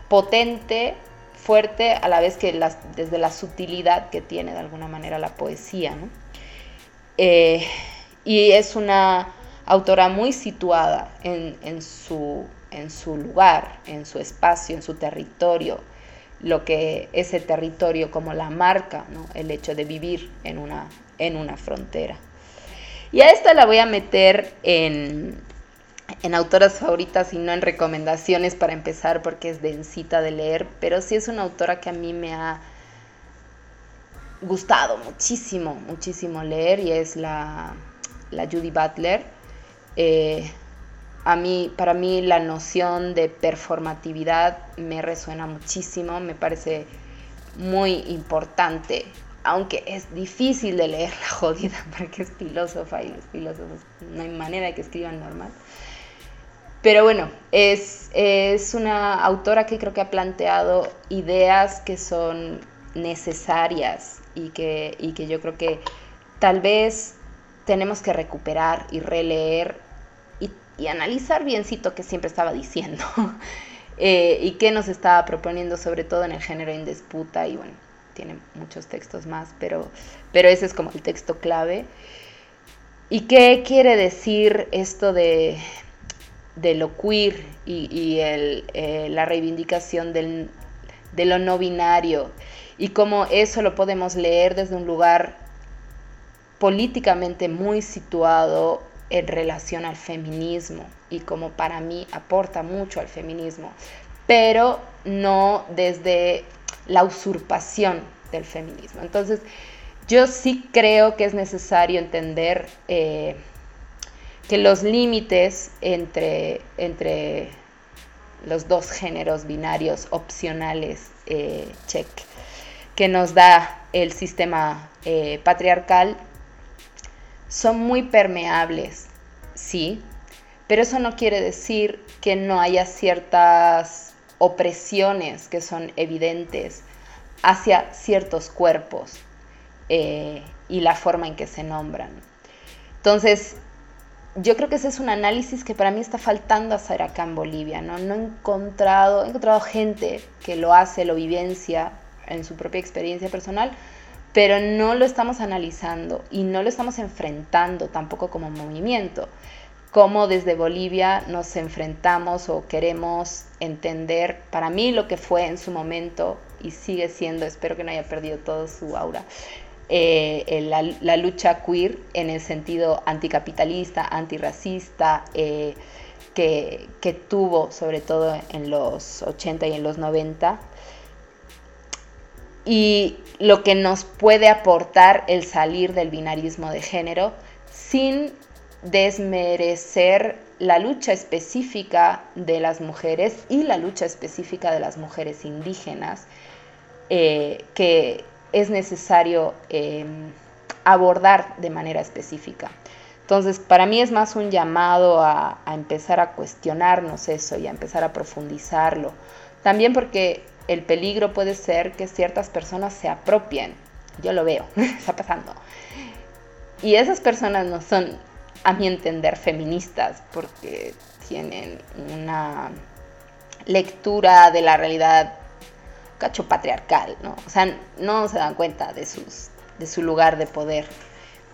potente, fuerte, a la vez que desde la sutilidad que tiene de alguna manera la poesía. Eh, y es una autora muy situada en, su, en su lugar, en su espacio, en su territorio, lo que ese territorio como la marca, el hecho de vivir en una, en una frontera. Y a esta la voy a meter en, en autoras favoritas y no en recomendaciones para empezar porque es densita de leer, pero sí es una autora que a mí me ha gustado muchísimo, muchísimo leer y es la, la Judy Butler. Eh, a mí, para mí la noción de performatividad me resuena muchísimo, me parece muy importante, aunque es difícil de leer la jodida porque es filósofa y los filósofos no hay manera de que escriban normal. Pero bueno, es, es una autora que creo que ha planteado ideas que son necesarias y que, y que yo creo que tal vez tenemos que recuperar y releer y, y analizar biencito que siempre estaba diciendo eh, y qué nos estaba proponiendo sobre todo en el género en disputa y bueno, tiene muchos textos más, pero, pero ese es como el texto clave. ¿Y qué quiere decir esto de, de lo queer y, el, eh, la reivindicación del, de lo no binario? Y cómo eso lo podemos leer desde un lugar políticamente muy situado en relación al feminismo y como para mí aporta mucho al feminismo, pero no desde la usurpación del feminismo. Entonces, yo sí creo que es necesario entender eh, que los límites entre, entre los dos géneros binarios opcionales, eh, que nos da el sistema eh, patriarcal, son muy permeables, sí, pero eso no quiere decir que no haya ciertas opresiones que son evidentes hacia ciertos cuerpos eh, y la forma en que se nombran. Entonces, yo creo que ese es un análisis que para mí está faltando hacer acá en Bolivia, ¿no? No he encontrado, he encontrado gente que lo hace, lo vivencia en su propia experiencia personal, pero no lo estamos analizando y no lo estamos enfrentando tampoco como movimiento. Cómo desde Bolivia nos enfrentamos o queremos entender, para mí lo que fue en su momento y sigue siendo, espero que no haya perdido todo su aura, eh, la, lucha queer en el sentido anticapitalista, antirracista, eh, que, que, tuvo sobre todo en los 80 y en los 90 y lo que nos puede aportar el salir del binarismo de género sin desmerecer la lucha específica de las mujeres y la lucha específica de las mujeres indígenas eh, que es necesario em, abordar de manera específica. Entonces, para mí es más un llamado a, a empezar a cuestionarnos eso y a empezar a profundizarlo. También porque el peligro puede ser que ciertas personas se apropien. Yo lo veo, está pasando. Y esas personas no son, a mi entender, feministas porque tienen una lectura de la realidad cacho patriarcal, ¿no? O sea, no se dan cuenta de, sus, de su lugar de poder.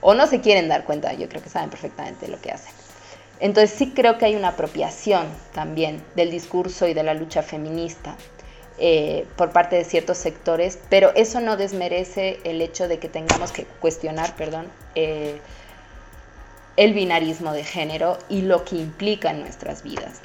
O no se quieren dar cuenta, yo creo que saben perfectamente lo que hacen. Entonces sí creo que hay una apropiación también del discurso y de la lucha feminista. Eh, por parte de ciertos sectores, pero eso no desmerece el hecho de que tengamos que cuestionar, perdón, eh, el binarismo de género y lo que implica en nuestras vidas.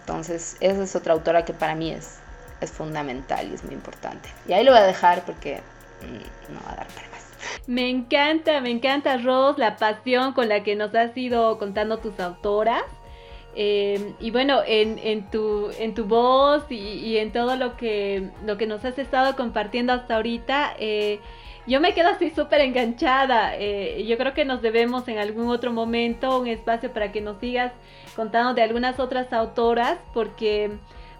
Entonces, esa es otra autora que para mí es, es fundamental y es muy importante. Y ahí lo voy a dejar porque mm, no va a dar para más. Me encanta, me encanta, Ros, la pasión con la que nos has ido contando tus autoras. Em, y bueno, en, tu, en tu voz y, en todo lo que, lo que nos has estado compartiendo hasta ahorita, eh, yo me quedo así súper enganchada. Eh, yo creo que nos debemos en algún otro momento un espacio para que nos sigas contando de algunas otras autoras, porque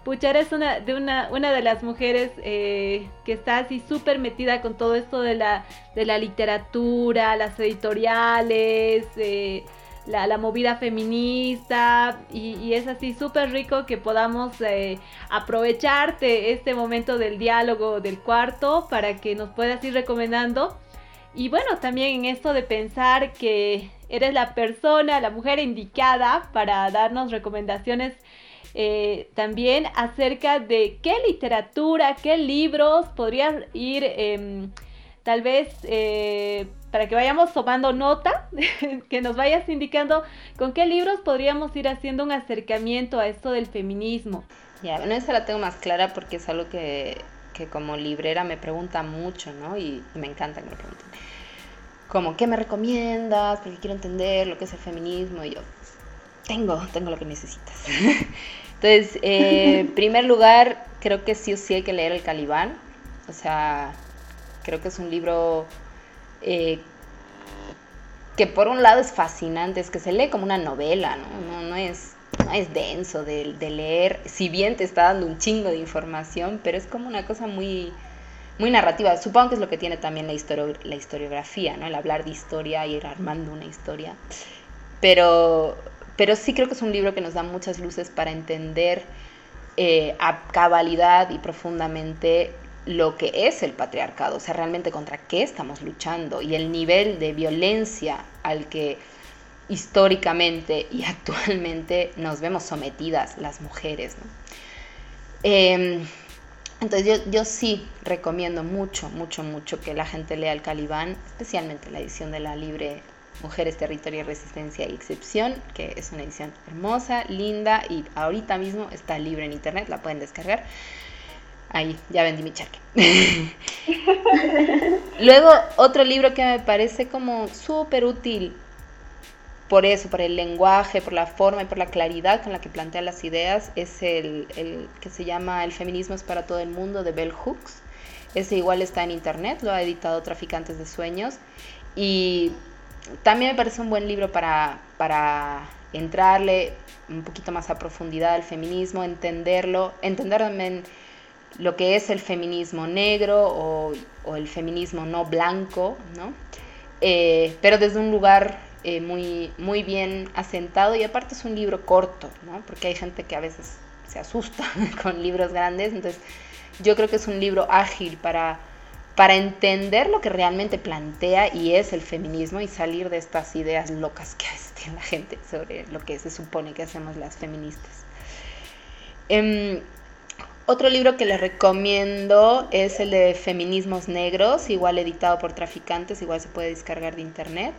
Puchar es una de, una, una de las mujeres eh, que está así súper metida con todo esto de la, de la literatura, las editoriales la, movida feminista y, es así súper rico que podamos eh, aprovecharte este momento del diálogo del cuarto para que nos puedas ir recomendando. Y bueno, también en esto de pensar que eres la persona, la mujer indicada para darnos recomendaciones eh, también acerca de qué literatura, qué libros podrías ir em, tal vez eh, para que vayamos tomando nota, que nos vayas indicando con qué libros podríamos ir haciendo un acercamiento a esto del feminismo. Ya, bueno, esa la tengo más clara porque es algo que, como librera me pregunta mucho, ¿no? Y, me encanta que me pregunten. Como, ¿qué me recomiendas? Porque quiero entender lo que es el feminismo. Y yo, tengo, tengo lo que necesitas. Entonces, eh, primer lugar, creo que sí o sí hay que leer El Calibán. O sea, creo que es un libro eh, que por un lado es fascinante, es que se lee como una novela, ¿no? No, es, es denso de, leer, si bien te está dando un chingo de información, pero es como una cosa muy, muy narrativa. Supongo que es lo que tiene también la, la historiografía, ¿no? El hablar de historia y ir armando una historia. Pero, pero sí creo que es un libro que nos da muchas luces para entender eh, a cabalidad y profundamente lo que es el patriarcado, o sea, realmente contra qué estamos luchando y el nivel de violencia al que históricamente y actualmente nos vemos sometidas las mujeres. Em, entonces yo, sí recomiendo mucho, mucho, mucho que la gente lea el Calibán, especialmente la edición de la Libre Mujeres, Territorio, Resistencia y Excepción, que es una edición hermosa, linda y ahorita mismo está libre en internet, la pueden descargar. Ahí, ya vendí mi charque. Luego, otro libro que me parece como súper útil por eso, por el lenguaje, por la forma y por la claridad con la que plantea las ideas, es el, que se llama El feminismo es para todo el mundo de Bell Hooks. Ese igual está en internet, lo ha editado Traficantes de Sueños. Y también me parece un buen libro para, para entrarle un poquito más a profundidad al feminismo, entenderlo, entender también lo que es el feminismo negro o, el feminismo no blanco, ¿no? Eh, pero desde un lugar eh, muy, muy bien asentado y aparte es un libro corto, ¿no? Porque hay gente que a veces se asusta con libros grandes, entonces yo creo que es un libro ágil para, para entender lo que realmente plantea y es el feminismo y salir de estas ideas locas que tiene la gente sobre lo que se supone que hacemos las feministas. Em, otro libro que les recomiendo es el de Feminismos Negros, igual editado por Traficantes, igual se puede descargar de internet.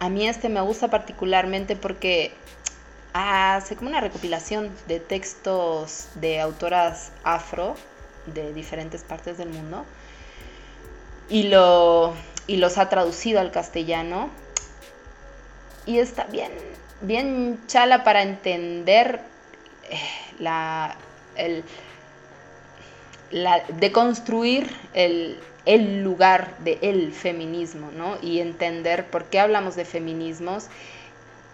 A mí este me gusta particularmente porque hace como una recopilación de textos de autoras afro de diferentes partes del mundo y, lo, y los ha traducido al castellano. Y está bien, bien chala para entender eh, la, el, de construir el, lugar del el feminismo, ¿no? Y entender por qué hablamos de feminismos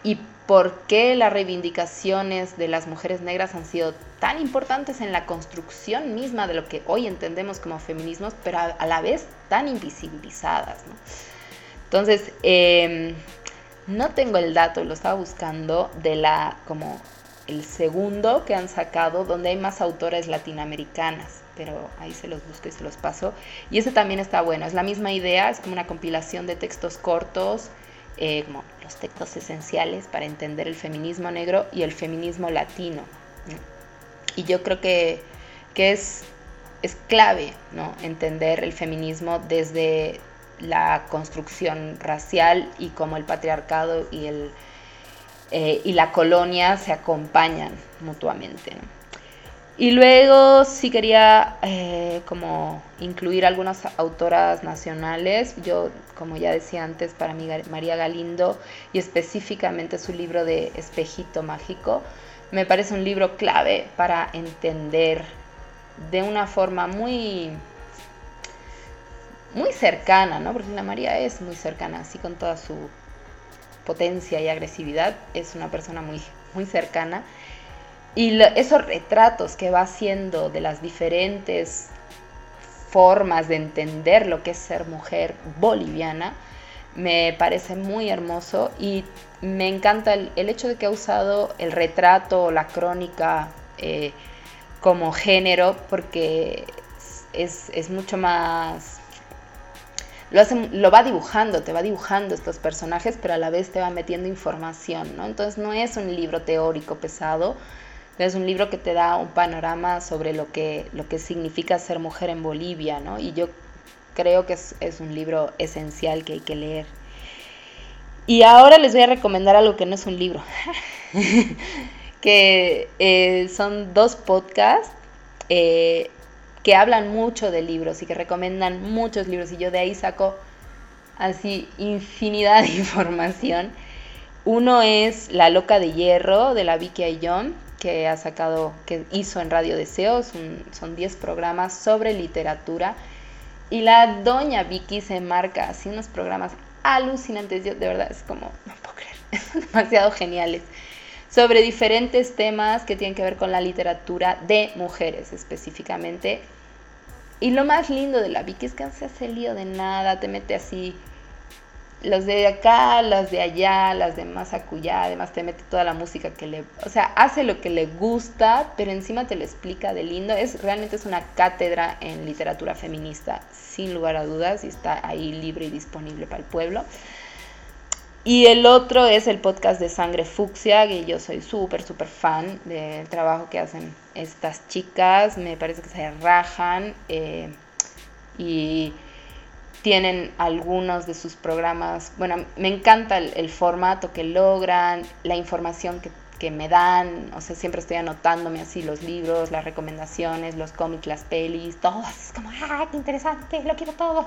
y por qué las reivindicaciones de las mujeres negras han sido tan importantes en la construcción misma de lo que hoy entendemos como feminismos, pero a, la vez tan invisibilizadas. Entonces, em, no tengo el dato, lo estaba buscando, de la, como el segundo que han sacado, donde hay más autores latinoamericanas pero ahí se los busco y se los paso. Y ese también está bueno, es la misma idea, es como una compilación de textos cortos, eh, como los textos esenciales para entender el feminismo negro y el feminismo latino. Y yo creo que, que es, es clave ¿no? entender el feminismo desde la construcción racial y cómo el patriarcado y, el, eh, y la colonia se acompañan mutuamente. ¿no? Y luego sí quería eh, como incluir algunas autoras nacionales. Yo, como ya decía antes, para mí María Galindo y específicamente su libro de Espejito Mágico, me parece un libro clave para entender de una forma muy muy cercana, ¿no? Porque la María es muy cercana, así con toda su potencia y agresividad, es una persona muy, muy cercana y esos retratos que va haciendo de las diferentes formas de entender lo que es ser mujer boliviana, me parece muy hermoso y me encanta el, hecho de que ha usado el retrato o la crónica eh, como género porque es, es mucho más... Lo, hace, lo va dibujando, te va dibujando estos personajes, pero a la vez te va metiendo información, ¿no? Entonces no es un libro teórico pesado, es un libro que te da un panorama sobre lo que, lo que significa ser mujer en Bolivia, ¿no? Y yo creo que es, un libro esencial que hay que leer. Y ahora les voy a recomendar algo que no es un libro, que eh, son dos podcasts eh, que hablan mucho de libros y que recomiendan muchos libros y yo de ahí saco así infinidad de información. Uno es La Loca de Hierro de la Vicky Ayllón que ha sacado, que hizo en Radio Deseos, son 10 programas sobre literatura. Y la doña Vicky se marca así unos programas alucinantes, yo de verdad es como, no puedo creer, son demasiado geniales, sobre diferentes temas que tienen que ver con la literatura de mujeres específicamente. y lo más lindo de la Vicky es que no se hace lío de nada, te mete así los de acá, las de allá, las de más acullá, además te mete toda la música que le, o sea, hace lo que le gusta, pero encima te lo explica de lindo. Es realmente es una cátedra en literatura feminista, sin lugar a dudas, y está ahí libre y disponible para el pueblo. Y el otro es el podcast de Sangre Fucsia, que yo soy súper, súper fan del trabajo que hacen estas chicas. Me parece que se rajan. Eh, y tienen algunos de sus programas. Bueno, me encanta el, formato que logran, la información que, que, me dan. O sea, siempre estoy anotándome así los libros, las recomendaciones, los cómics, las pelis, todo. Es como, ¡ah, qué interesante! Lo quiero todo.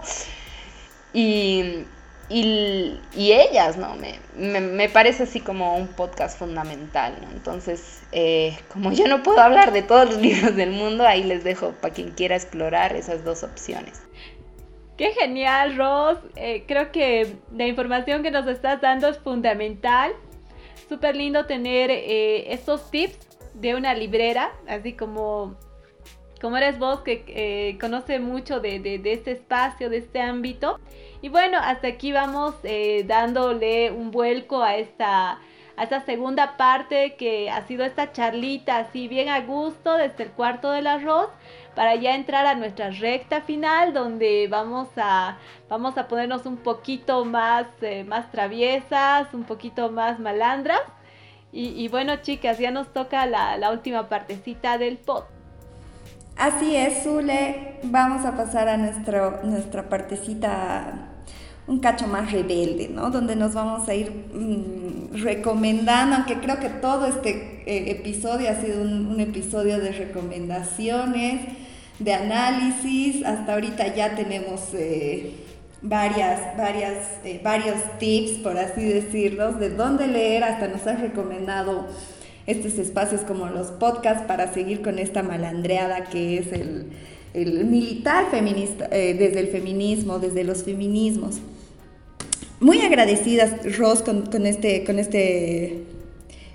Y, y, y ellas, ¿no? Me, me, me, parece así como un podcast fundamental, ¿no? Entonces, eh, como yo no puedo hablar de todos los libros del mundo, ahí les dejo para quien quiera explorar esas dos opciones. Qué genial, Ross. Eh, creo que la información que nos estás dando es fundamental. Súper lindo tener eh, estos tips de una librera, así como, como eres vos que eh, conoce mucho de, de, este espacio, de este ámbito. Y bueno, hasta aquí vamos dándole un vuelco a esta, a esta segunda parte que ha sido esta charlita así bien a gusto desde el cuarto del arroz para ya entrar a nuestra recta final donde vamos a, vamos a ponernos un poquito más, eh, más traviesas, un poquito más malandras. Y, bueno chicas, ya nos toca la, la última partecita del pod. Así es, Zule. Vamos a pasar a nuestro, nuestra partecita un cacho más rebelde, ¿no? Donde nos vamos a ir mm, recomendando, aunque creo que todo este eh, episodio ha sido un, episodio de recomendaciones, de análisis. Hasta ahorita ya tenemos eh, varias, varias, eh, varios tips, por así decirlo, de dónde leer. Hasta nos has recomendado estos espacios como los podcasts para seguir con esta malandreada que es el, el militar feminista, desde el feminismo, desde los feminismos. Muy agradecidas, Ros, con, este, con, este,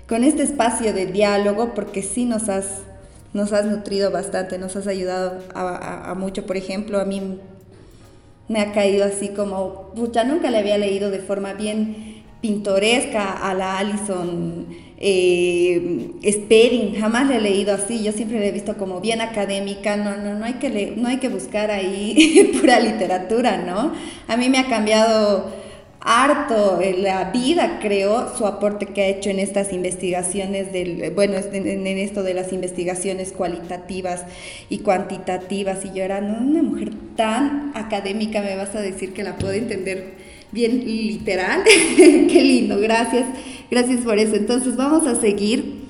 con este espacio de diálogo, porque sí nos has nos has nutrido bastante, nos has ayudado a, mucho. Por ejemplo, a mí me ha caído así como, ya nunca le había leído de forma bien pintoresca a la Alison eh, jamás le he leído así, yo siempre le he visto como bien académica, no, no, no, hay, que no hay que buscar ahí pura literatura, ¿no? A mí me ha cambiado harto la vida, creo, su aporte que ha hecho en estas investigaciones, del, bueno, en, esto de las investigaciones cualitativas y cuantitativas. Y yo era una mujer tan académica, me vas a decir que la puedo entender bien literal. Qué lindo, gracias, gracias por eso. Entonces vamos a seguir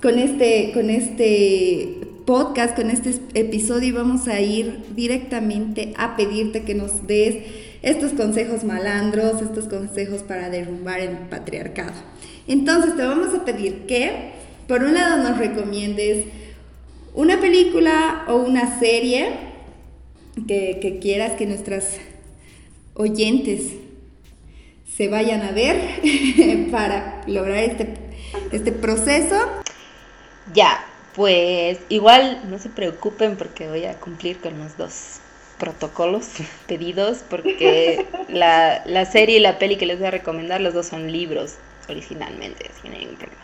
con este, con este podcast, con este episodio vamos a ir directamente a pedirte que nos des estos consejos malandros, estos consejos para derrumbar el patriarcado. Entonces te vamos a pedir que, por un lado, nos recomiendes una película o una serie que, quieras que nuestras oyentes se vayan a ver para lograr este, este proceso. Ya, pues igual no se preocupen porque voy a cumplir con los dos protocolos pedidos porque la, la, serie y la peli que les voy a recomendar, los dos son libros originalmente, sin ningún problema.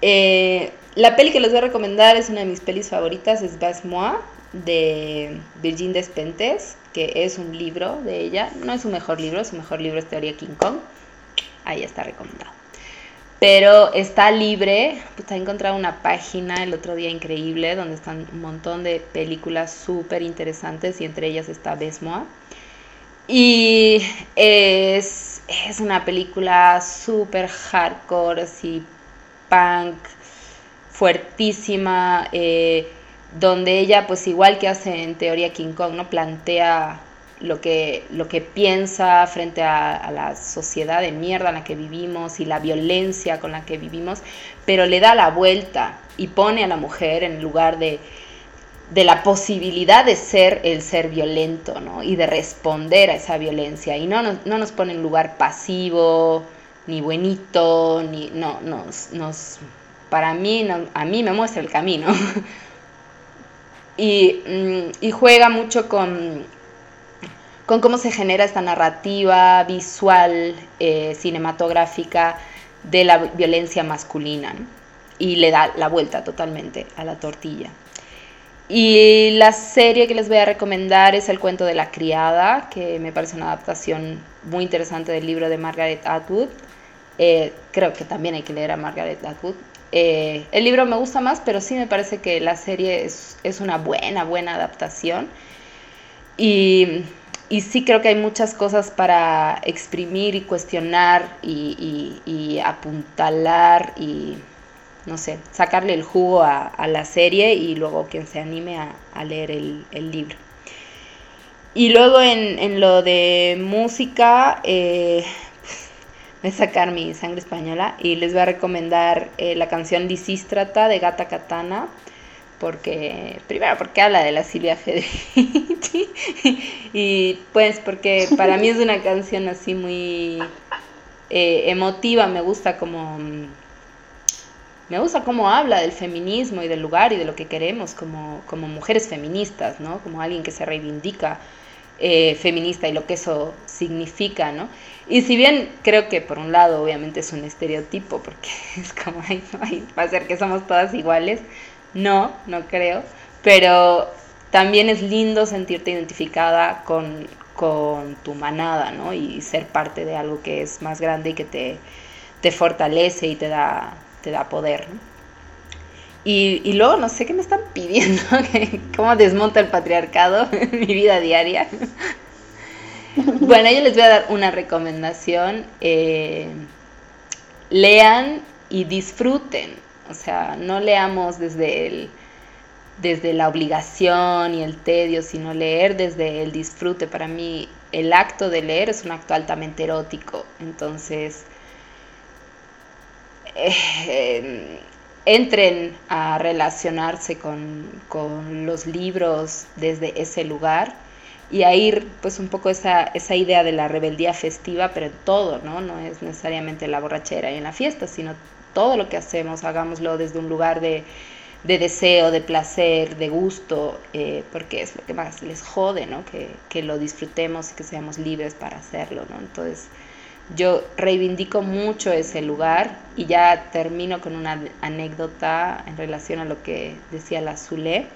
Eh, la peli que les voy a recomendar es una de mis pelis favoritas, es Bas Moi, de Virgin Despentes, que es un libro de ella. No es su mejor libro, su mejor libro es Teoría King Kong. Ahí está recomendado. Pero está libre, pues he encontrado una página el otro día increíble donde están un montón de películas súper interesantes y entre ellas está Besmoa. Y es, es una película súper hardcore, así punk, fuertísima, eh, donde ella pues igual que hace en teoría King Kong, ¿no? Plantea lo que, lo que piensa frente a, la sociedad de mierda en la que vivimos y la violencia con la que vivimos, pero le da la vuelta y pone a la mujer en lugar de, de la posibilidad de ser el ser violento, ¿no? Y de responder a esa violencia. Y no nos, no nos pone en lugar pasivo, ni buenito, ni. No, nos. nos para mí, a mí me muestra el camino. y, mm, juega mucho con, con cómo se genera esta narrativa visual, eh, cinematográfica de la violencia masculina y le da la vuelta totalmente a la tortilla. Y la serie que les voy a recomendar es El cuento de la criada, que me parece una adaptación muy interesante del libro de Margaret Atwood. Eh, creo que también hay que leer a Margaret Atwood. Eh, el libro me gusta más, pero sí me parece que la serie es, una buena, buena adaptación. Y, sí creo que hay muchas cosas para exprimir y cuestionar y, y apuntalar y no sé, sacarle el jugo a, la serie y luego quien se anime a, leer el, libro. Y luego en, lo de música, eh, voy a sacar mi sangre española y les voy a recomendar eh, la canción Lisístrata de Gata Katana, porque, primero porque habla de la Silvia Federici y pues porque para mí es una canción así muy eh, emotiva, me gusta como me gusta cómo habla del feminismo y del lugar y de lo que queremos como, como mujeres feministas, ¿no? Como alguien que se reivindica eh, feminista y lo que eso significa, ¿no? Y si bien creo que por un lado obviamente es un estereotipo, porque es como, ay, va a ser que somos todas iguales, no, no creo, pero también es lindo sentirte identificada con, con tu manada, ¿no? Y ser parte de algo que es más grande y que te, te fortalece y te da te da poder. Y, y, luego no sé qué me están pidiendo, cómo desmonta el patriarcado en mi vida diaria. bueno, yo les voy a dar una recomendación. Eh, lean y disfruten. O sea, no leamos desde el, desde la obligación y el tedio, sino leer desde el disfrute. Para mí el acto de leer es un acto altamente erótico. Entonces, eh, entren a relacionarse con, los libros desde ese lugar y a ir pues un poco esa, esa idea de la rebeldía festiva, pero en todo, ¿no? No es necesariamente la borrachera y en la fiesta, sino todo lo que hacemos, hagámoslo desde un lugar de, deseo, de placer, de gusto, eh, porque es lo que más les jode, ¿no? Que, que, lo disfrutemos y que seamos libres para hacerlo, ¿no? Entonces, yo reivindico mucho ese lugar y ya termino con una anécdota en relación a lo que decía la Zule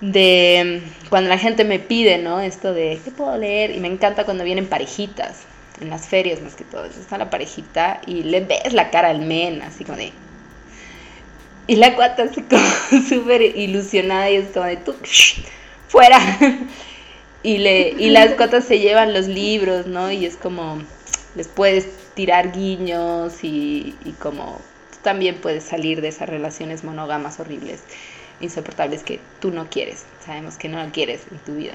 de cuando la gente me pide, ¿no? Esto de, ¿qué puedo leer? Y me encanta cuando vienen parejitas, en las ferias más que todo. Está la parejita y le ves la cara al men, así como de... Y la cuata así como súper ilusionada y es como de, tú, fuera. y, le, y las cuotas se llevan los libros, ¿no? Y es como, les puedes tirar guiños y, y como tú también puedes salir de esas relaciones monógamas horribles, insoportables que tú no quieres, sabemos que no quieres en tu vida.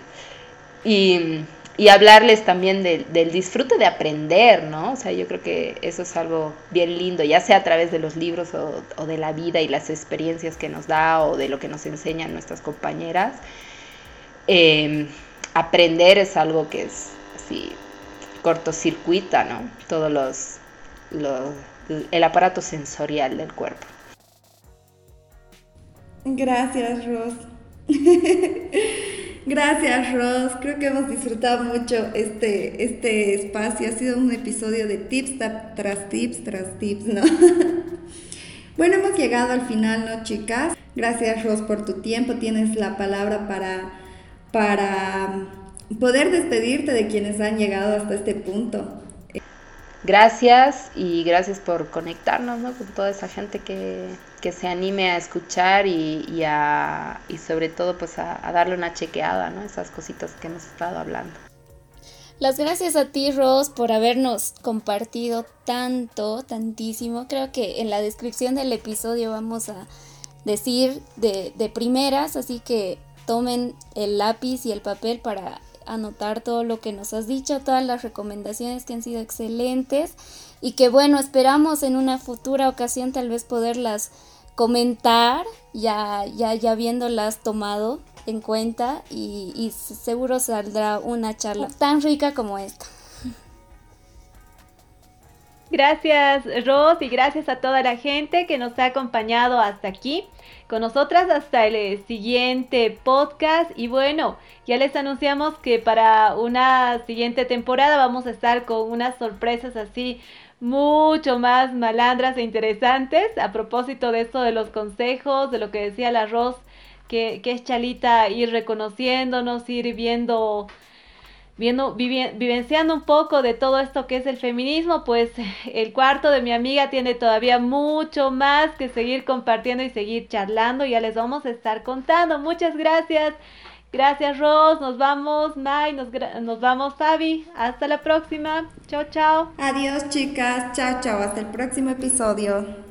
Y, y hablarles también del disfrute de aprender, ¿no? O sea, yo creo que eso es algo bien lindo, ya sea a través de los libros o, de la vida y las experiencias que nos da o de lo que nos enseñan nuestras compañeras. Eh, aprender es algo que es así cortocircuita, ¿no? Todos los, el aparato sensorial del cuerpo. Gracias, Ros. Gracias, Ros. Creo que hemos disfrutado mucho este, este espacio. Ha sido un episodio de tips tras tips tras tips, ¿no? bueno, hemos llegado al final, ¿no, chicas? Gracias, Ros, por tu tiempo. Tienes la palabra para para poder despedirte de quienes han llegado hasta este punto. Gracias y gracias por conectarnos con toda esa gente que, se anime a escuchar y, a, y sobre todo pues a, darle una chequeada, ¿no? esas cositas que hemos estado hablando. Las gracias a ti, Ross, por habernos compartido tanto, tantísimo. Creo que en la descripción del episodio vamos a decir de, de primeras, así que tomen el lápiz y el papel para anotar todo lo que nos has dicho, todas las recomendaciones que han sido excelentes y que bueno, esperamos en una futura ocasión tal vez poderlas comentar ya, ya, ya habiéndolas tomado en cuenta y, y seguro saldrá una charla tan rica como esta. Gracias Ros y gracias a toda la gente que nos ha acompañado hasta aquí. Con nosotras hasta el eh, siguiente podcast. Y bueno, ya les anunciamos que para una siguiente temporada vamos a estar con unas sorpresas así mucho más malandras e interesantes a propósito de esto de los consejos, de lo que decía la Ros, que, que es Chalita ir reconociéndonos, ir viendo viendo, vivenciando un poco de todo esto que es el feminismo, pues el cuarto de mi amiga tiene todavía mucho más que seguir compartiendo y seguir charlando. Ya les vamos a estar contando. Muchas gracias. Gracias Ros, nos vamos May, nos, nos vamos Fabi. Hasta la próxima. Chao, chao. Adiós chicas. Chao, chao. Hasta el próximo episodio.